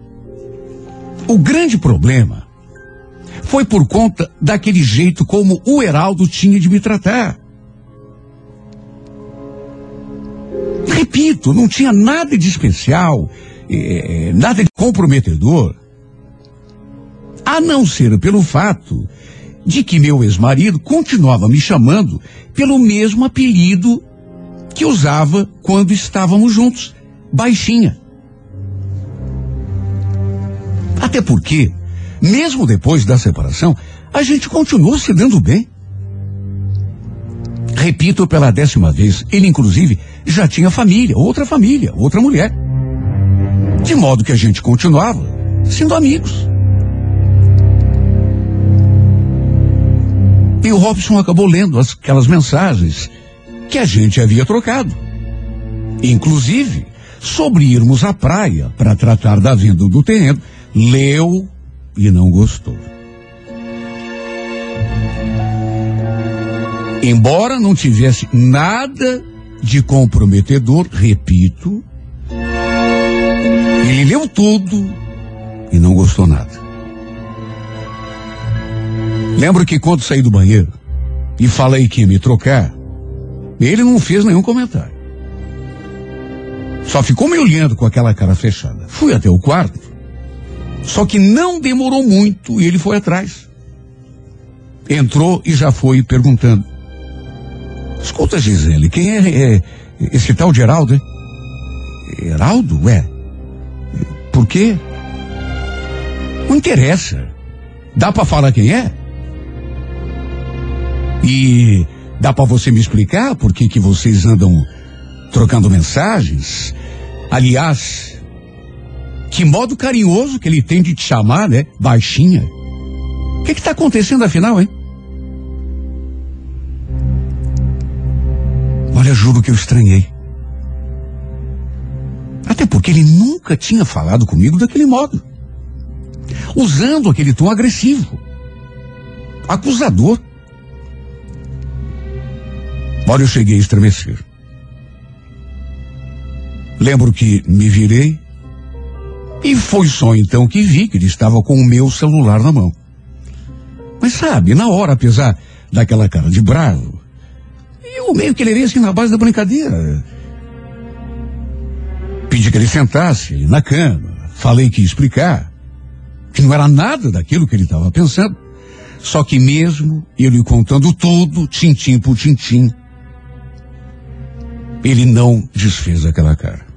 O grande problema foi por conta daquele jeito como o Heraldo tinha de me tratar. Repito, não tinha nada de especial, eh, nada de comprometedor, a não ser pelo fato de que meu ex-marido continuava me chamando pelo mesmo apelido que usava quando estávamos juntos, baixinha. Até porque, mesmo depois da separação, a gente continuou se dando bem. Repito pela décima vez, ele inclusive já tinha família, outra família, outra mulher. De modo que a gente continuava sendo amigos. E o Robson acabou lendo as- aquelas mensagens que a gente havia trocado. Inclusive, sobre irmos à praia para tratar da venda do terreno, leu e não gostou. Embora não tivesse nada de comprometedor, repito, ele leu tudo e não gostou nada. Lembro que quando saí do banheiro e falei que ia me trocar, ele não fez nenhum comentário. Só ficou me olhando com aquela cara fechada. Fui até o quarto. Só que não demorou muito e ele foi atrás. Entrou e já foi perguntando. Escuta, Gisele, quem é, é esse tal de Heraldo, hein? Heraldo? Ué. Por quê? Não interessa. Dá pra falar quem é? E dá pra você me explicar por que que vocês andam trocando mensagens? Aliás, que modo carinhoso que ele tem de te chamar, né? Baixinha. O que que tá acontecendo afinal, hein? Olha, juro que eu estranhei. Até porque ele nunca tinha falado comigo daquele modo. Usando aquele tom agressivo. Acusador. Olha, eu cheguei a estremecer. Lembro que me virei e foi só então que vi que ele estava com o meu celular na mão. Mas sabe, na hora, apesar daquela cara de bravo, eu meio que levei assim na base da brincadeira. Pedi que ele sentasse na cama. Falei que ia explicar. Que não era nada daquilo que ele estava pensando. Só que mesmo ele contando tudo, tintim por tintim, ele não desfez aquela cara.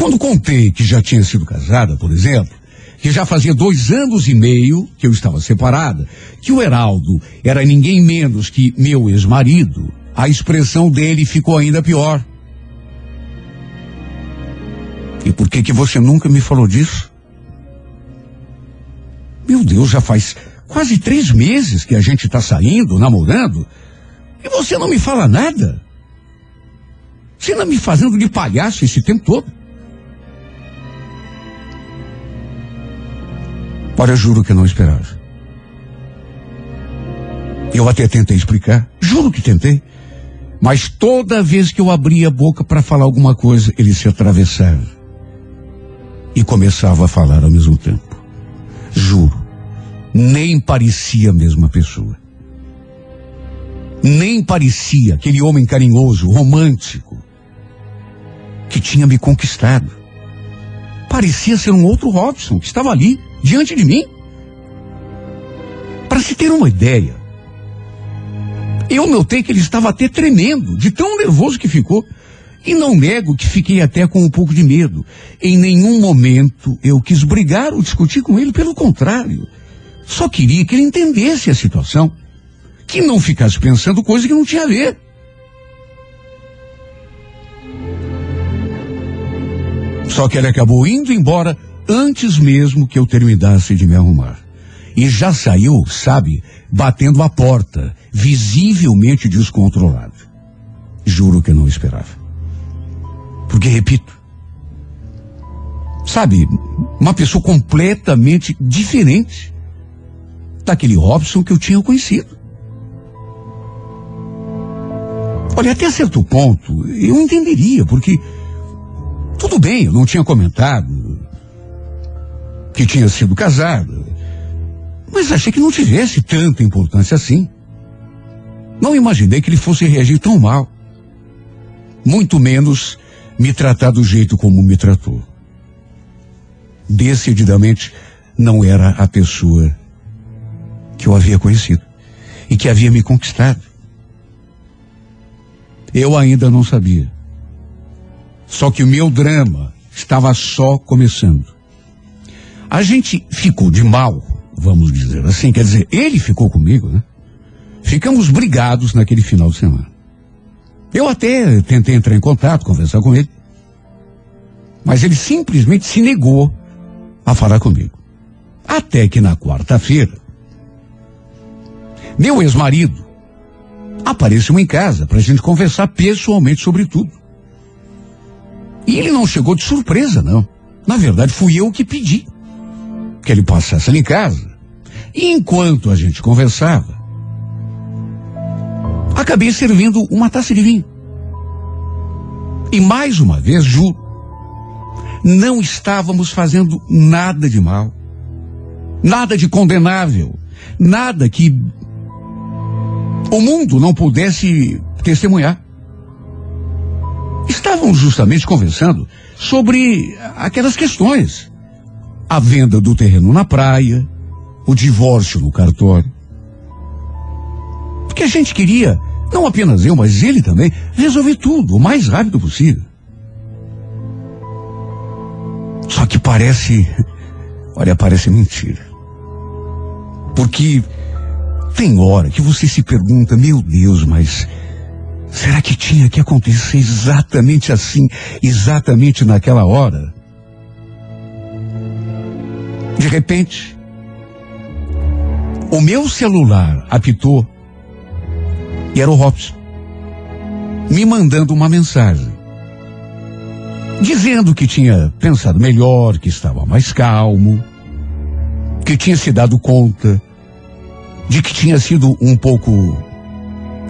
Quando contei que já tinha sido casada, por exemplo, que já fazia dois anos e meio que eu estava separada, que o Heraldo era ninguém menos que meu ex-marido, a expressão dele ficou ainda pior. E por que que você nunca me falou disso? Meu Deus, já faz quase três meses que a gente está saindo, namorando, e você não me fala nada? Você anda me fazendo de palhaço esse tempo todo? Olha, juro que não esperava. Eu até tentei explicar, juro que tentei. Mas toda vez que eu abria a boca para falar alguma coisa, ele se atravessava. E começava a falar ao mesmo tempo. Juro, nem parecia a mesma pessoa. Nem parecia aquele homem carinhoso, romântico, que tinha me conquistado. Parecia ser um outro Robson que estava ali, diante de mim. Para se ter uma ideia, Eu notei que ele estava até tremendo, de tão nervoso que ficou. E não nego que fiquei até com um pouco de medo. Em nenhum momento eu quis brigar ou discutir com ele, pelo contrário. Só queria que ele entendesse a situação. Que não ficasse pensando coisa que não tinha a ver. Só que ele acabou indo embora antes mesmo que eu terminasse de me arrumar. E já saiu, sabe, batendo a porta, visivelmente descontrolado. Juro que eu não esperava. Porque, repito, sabe, uma pessoa completamente diferente daquele Robson que eu tinha conhecido. Olha, até certo ponto, eu entenderia, porque tudo bem, eu não tinha comentado que tinha sido casado, mas achei que não tivesse tanta importância assim. Não imaginei que ele fosse reagir tão mal. Muito menos me tratar do jeito como me tratou. Decididamente não era a pessoa que eu havia conhecido e que havia me conquistado. Eu ainda não sabia. Só que o meu drama estava só começando. A gente ficou de mal, vamos dizer assim, quer dizer, ele ficou comigo, né? Ficamos brigados naquele final de semana. Eu até tentei entrar em contato, conversar com ele. Mas ele simplesmente se negou a falar comigo. Até que na quarta-feira, meu ex-marido apareceu em casa para a gente conversar pessoalmente sobre tudo. E ele não chegou de surpresa, não. Na verdade, fui eu que pedi que ele passasse ali em casa. E enquanto a gente conversava, acabei servindo uma taça de vinho. E mais uma vez, juro, não estávamos fazendo nada de mal, nada de condenável, nada que o mundo não pudesse testemunhar. Estávamos justamente conversando sobre aquelas questões. A venda do terreno na praia, o divórcio no cartório. Porque a gente queria, não apenas eu, mas ele também, resolver tudo o mais rápido possível. Só que parece, olha, parece mentira. Porque tem hora que você se pergunta, meu Deus, mas será que tinha que acontecer exatamente assim, exatamente naquela hora? De repente, o meu celular apitou e era o Robson me mandando uma mensagem dizendo que tinha pensado melhor, que estava mais calmo, que tinha se dado conta de que tinha sido um pouco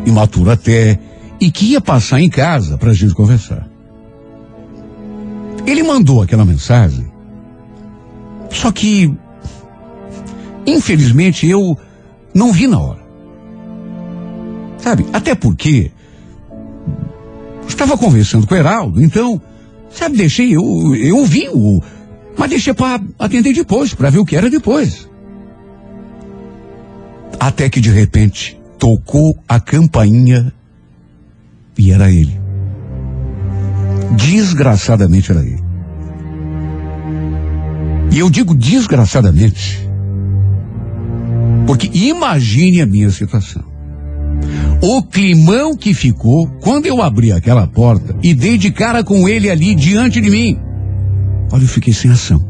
imaturo até e que ia passar em casa para a gente conversar. Ele mandou aquela mensagem, só que, infelizmente, eu não vi na hora. Sabe? Até porque estava conversando com o Heraldo, então Sabe, deixei, eu, eu ouvi o. Mas deixei para atender depois, para ver o que era depois. Até que de repente tocou a campainha e era ele. Desgraçadamente era ele. E eu digo desgraçadamente, porque imagine a minha situação. O climão que ficou quando eu abri aquela porta e dei de cara com ele ali diante de mim. Olha, eu fiquei sem ação.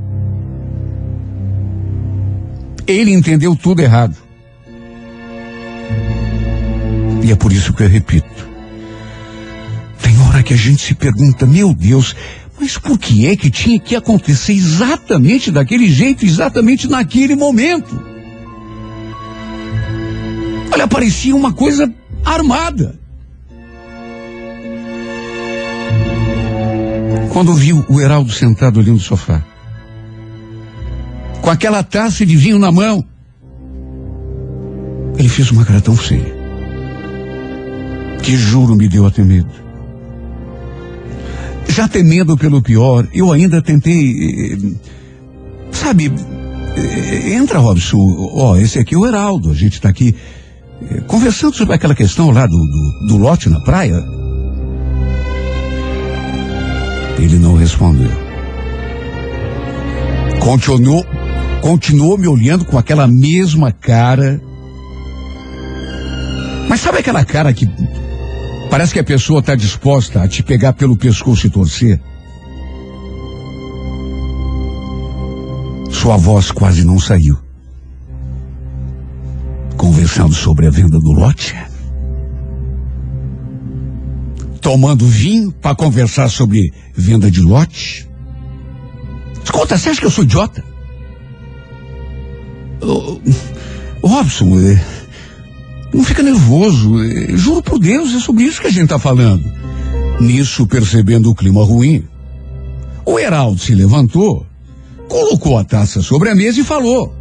Ele entendeu tudo errado. E é por isso que eu repito. Tem hora que a gente se pergunta, meu Deus, mas por que é que tinha que acontecer exatamente daquele jeito, exatamente naquele momento? Olha, parecia uma coisa armada. Quando viu o Heraldo sentado ali no sofá, com aquela taça de vinho na mão, ele fez uma cara tão feia, que juro me deu até medo. Já temendo pelo pior, eu ainda tentei, eh, sabe, eh, entra Robson, ó, esse aqui é o Heraldo, a gente está aqui eh, conversando sobre aquela questão lá do, do, do lote na praia. Ele não respondeu. Continuou, continuou me olhando com aquela mesma cara. Mas sabe aquela cara que parece que a pessoa está disposta a te pegar pelo pescoço e torcer? Sua voz quase não saiu. Conversando sobre a venda do lote. Tomando vinho para conversar sobre venda de lote. Escuta, você acha que eu sou idiota? Ô, Robson, é, não fica nervoso. juro por Deus, é sobre isso que a gente tá falando. Nisso, percebendo o clima ruim, o Heraldo se levantou, colocou a taça sobre a mesa e falou.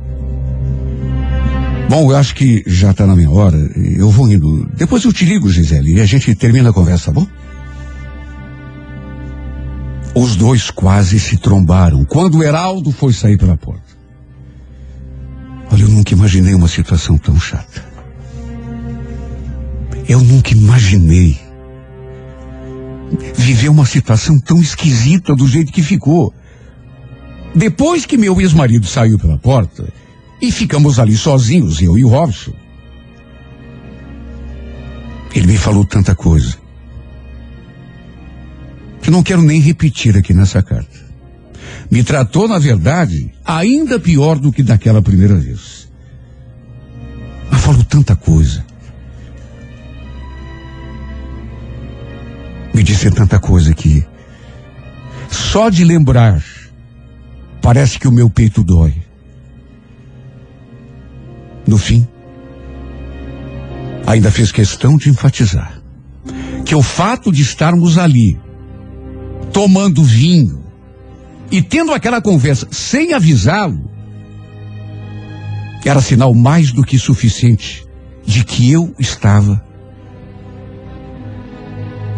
Bom, eu acho que já tá na minha hora. Eu vou indo. Depois eu te ligo, Gisele, e a gente termina a conversa, tá bom? Os dois quase se trombaram quando o Heraldo foi sair pela porta. Olha, eu nunca imaginei uma situação tão chata. Eu nunca imaginei viver uma situação tão esquisita do jeito que ficou. Depois que meu ex-marido saiu pela porta e ficamos ali sozinhos, eu e o Robson, ele me falou tanta coisa que não quero nem repetir aqui nessa carta. Me tratou, na verdade, ainda pior do que daquela primeira vez. Mas falou tanta coisa. Me disse tanta coisa que só de lembrar parece que o meu peito dói. No fim, ainda fez questão de enfatizar que o fato de estarmos ali tomando vinho e tendo aquela conversa sem avisá-lo era sinal mais do que suficiente de que eu estava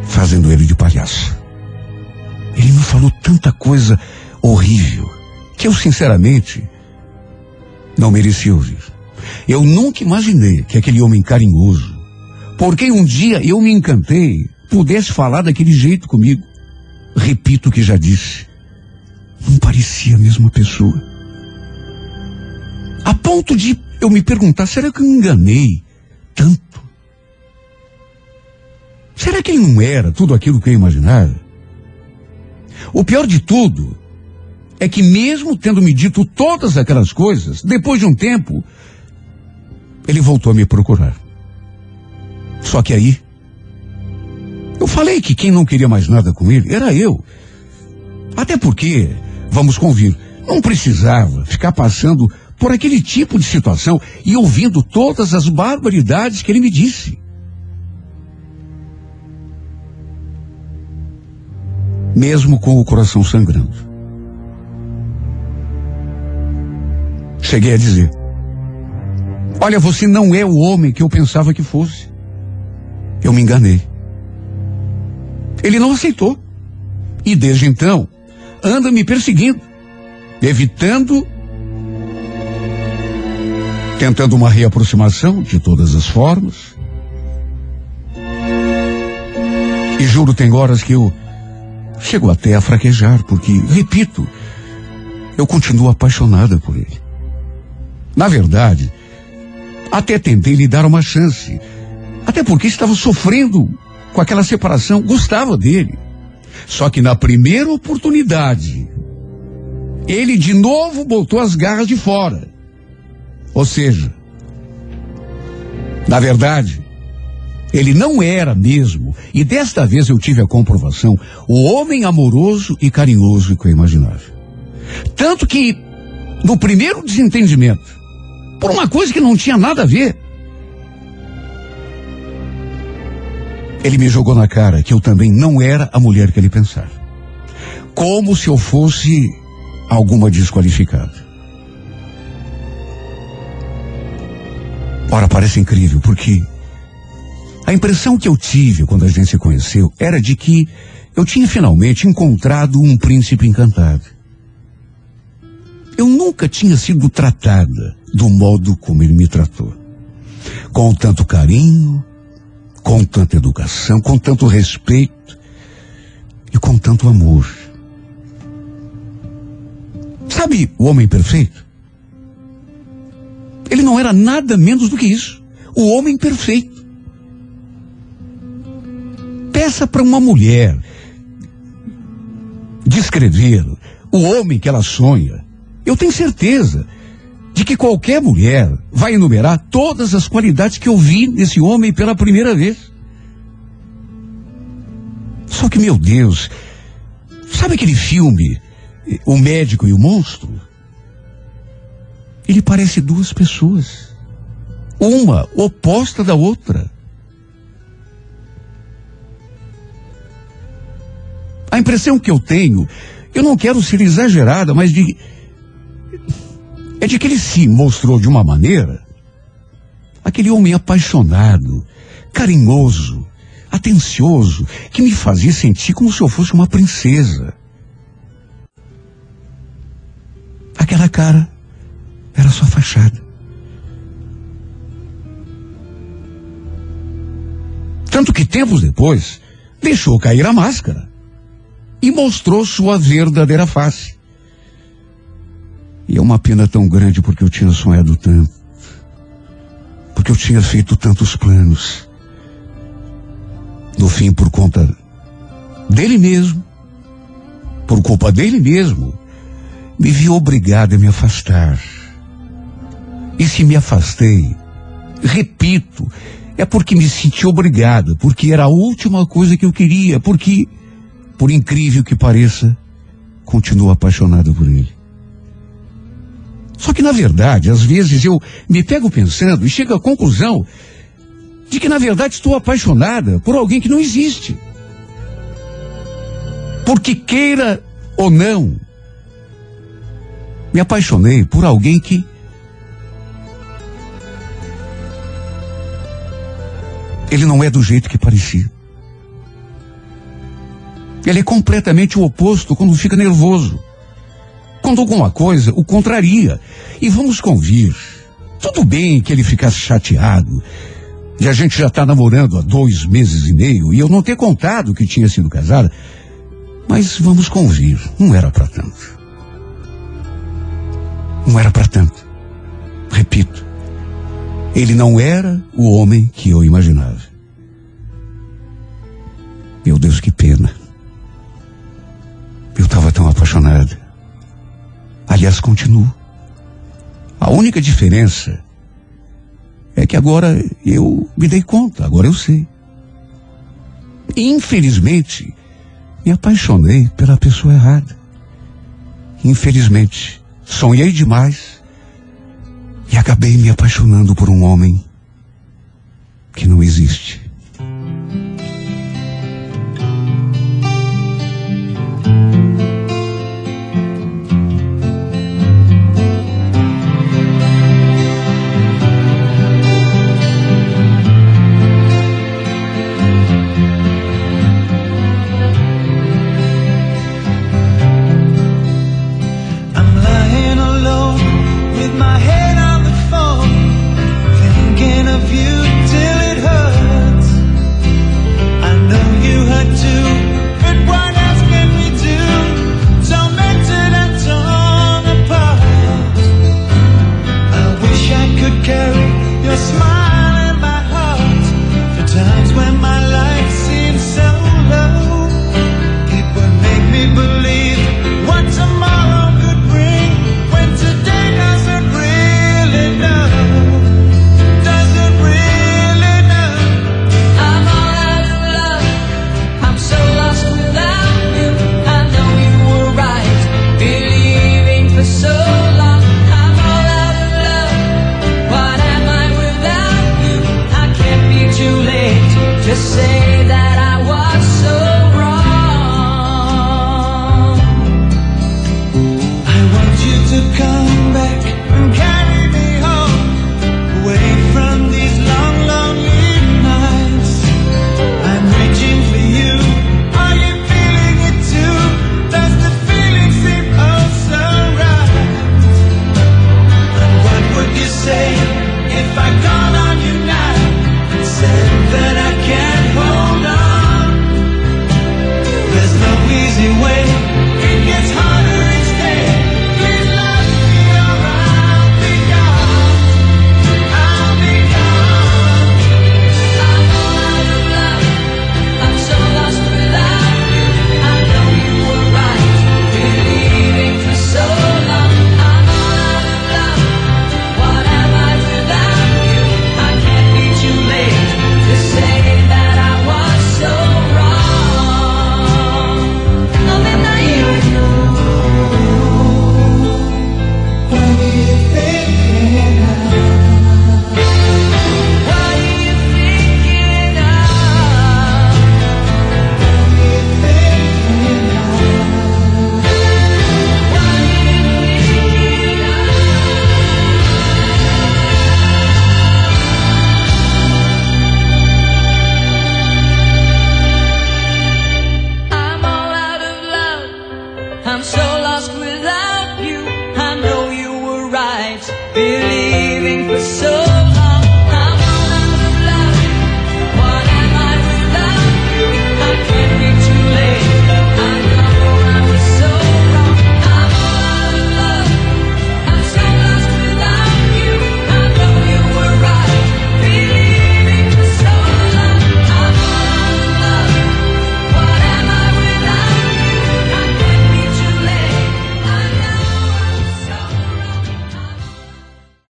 fazendo ele de palhaço. Ele me falou tanta coisa horrível que eu, sinceramente, não merecia ouvir. Eu nunca imaginei que aquele homem carinhoso, por quem um dia eu me encantei, pudesse falar daquele jeito comigo. Repito o que já disse. Não parecia a mesma pessoa. A ponto de eu me perguntar, será que eu enganei tanto? Será que ele não era tudo aquilo que eu imaginava? O pior de tudo é que mesmo tendo me dito todas aquelas coisas, depois de um tempo, ele voltou a me procurar. Só que aí, eu falei que quem não queria mais nada com ele era eu. Até porque, vamos convir, não precisava ficar passando por aquele tipo de situação e ouvindo todas as barbaridades que ele me disse. Mesmo com o coração sangrando. Cheguei a dizer: Olha, você não é o homem que eu pensava que fosse. Eu me enganei. Ele não aceitou. E desde então, anda me perseguindo, evitando, tentando uma reaproximação de todas as formas. E juro, tem horas que eu chego até a fraquejar, porque, repito, eu continuo apaixonada por ele. Na verdade, até tentei lhe dar uma chance. Até porque estava sofrendo com aquela separação, gostava dele. Só que na primeira oportunidade, ele de novo botou as garras de fora. Ou seja, na verdade, ele não era mesmo, e desta vez eu tive a comprovação, o homem amoroso e carinhoso que eu imaginava. Tanto que, no primeiro desentendimento, por uma coisa que não tinha nada a ver, ele me jogou na cara que eu também não era a mulher que ele pensava. Como se eu fosse alguma desqualificada. Ora, parece incrível, porque a impressão que eu tive quando a gente se conheceu era de que eu tinha finalmente encontrado um príncipe encantado. Eu nunca tinha sido tratada do modo como ele me tratou. Com tanto carinho, com tanta educação, com tanto respeito e com tanto amor. Sabe o homem perfeito? Ele não era nada menos do que isso. O homem perfeito. Peça para uma mulher descrever o homem que ela sonha. Eu tenho certeza de que qualquer mulher vai enumerar todas as qualidades que eu vi nesse homem pela primeira vez. Só que, meu Deus, sabe aquele filme, O Médico e o Monstro? Ele parece duas pessoas. Uma oposta da outra. A impressão que eu tenho, eu não quero ser exagerada, mas de. É de que ele se mostrou de uma maneira. Aquele homem apaixonado, carinhoso, atencioso, que me fazia sentir como se eu fosse uma princesa. Aquela cara era só fachada. Tanto que tempos depois, deixou cair a máscara e mostrou sua verdadeira face. E é uma pena tão grande porque eu tinha sonhado tanto. Porque eu tinha feito tantos planos. No fim, por conta dele mesmo, por culpa dele mesmo, me vi obrigado a me afastar. E se me afastei, repito, é porque me senti obrigado, porque era a última coisa que eu queria, porque, por incrível que pareça, continuo apaixonado por ele. Só que, na verdade, às vezes eu me pego pensando e chego à conclusão de que, na verdade, estou apaixonada por alguém que não existe. Porque queira ou não, me apaixonei por alguém que ele não é do jeito que parecia. Ele é completamente o oposto quando fica nervoso. Quando alguma coisa o contraria. E vamos convir. Tudo bem que ele ficasse chateado. E a gente já está namorando há dois meses e meio e eu não ter contado que tinha sido casada. Mas vamos convir, não era para tanto. Não era para tanto. Repito, ele não era o homem que eu imaginava. Meu Deus, que pena. Eu estava tão apaixonado. Aliás, continuo. A única diferença é que agora eu me dei conta, agora eu sei. Infelizmente, me apaixonei pela pessoa errada. Infelizmente, sonhei demais e acabei me apaixonando por um homem que não existe.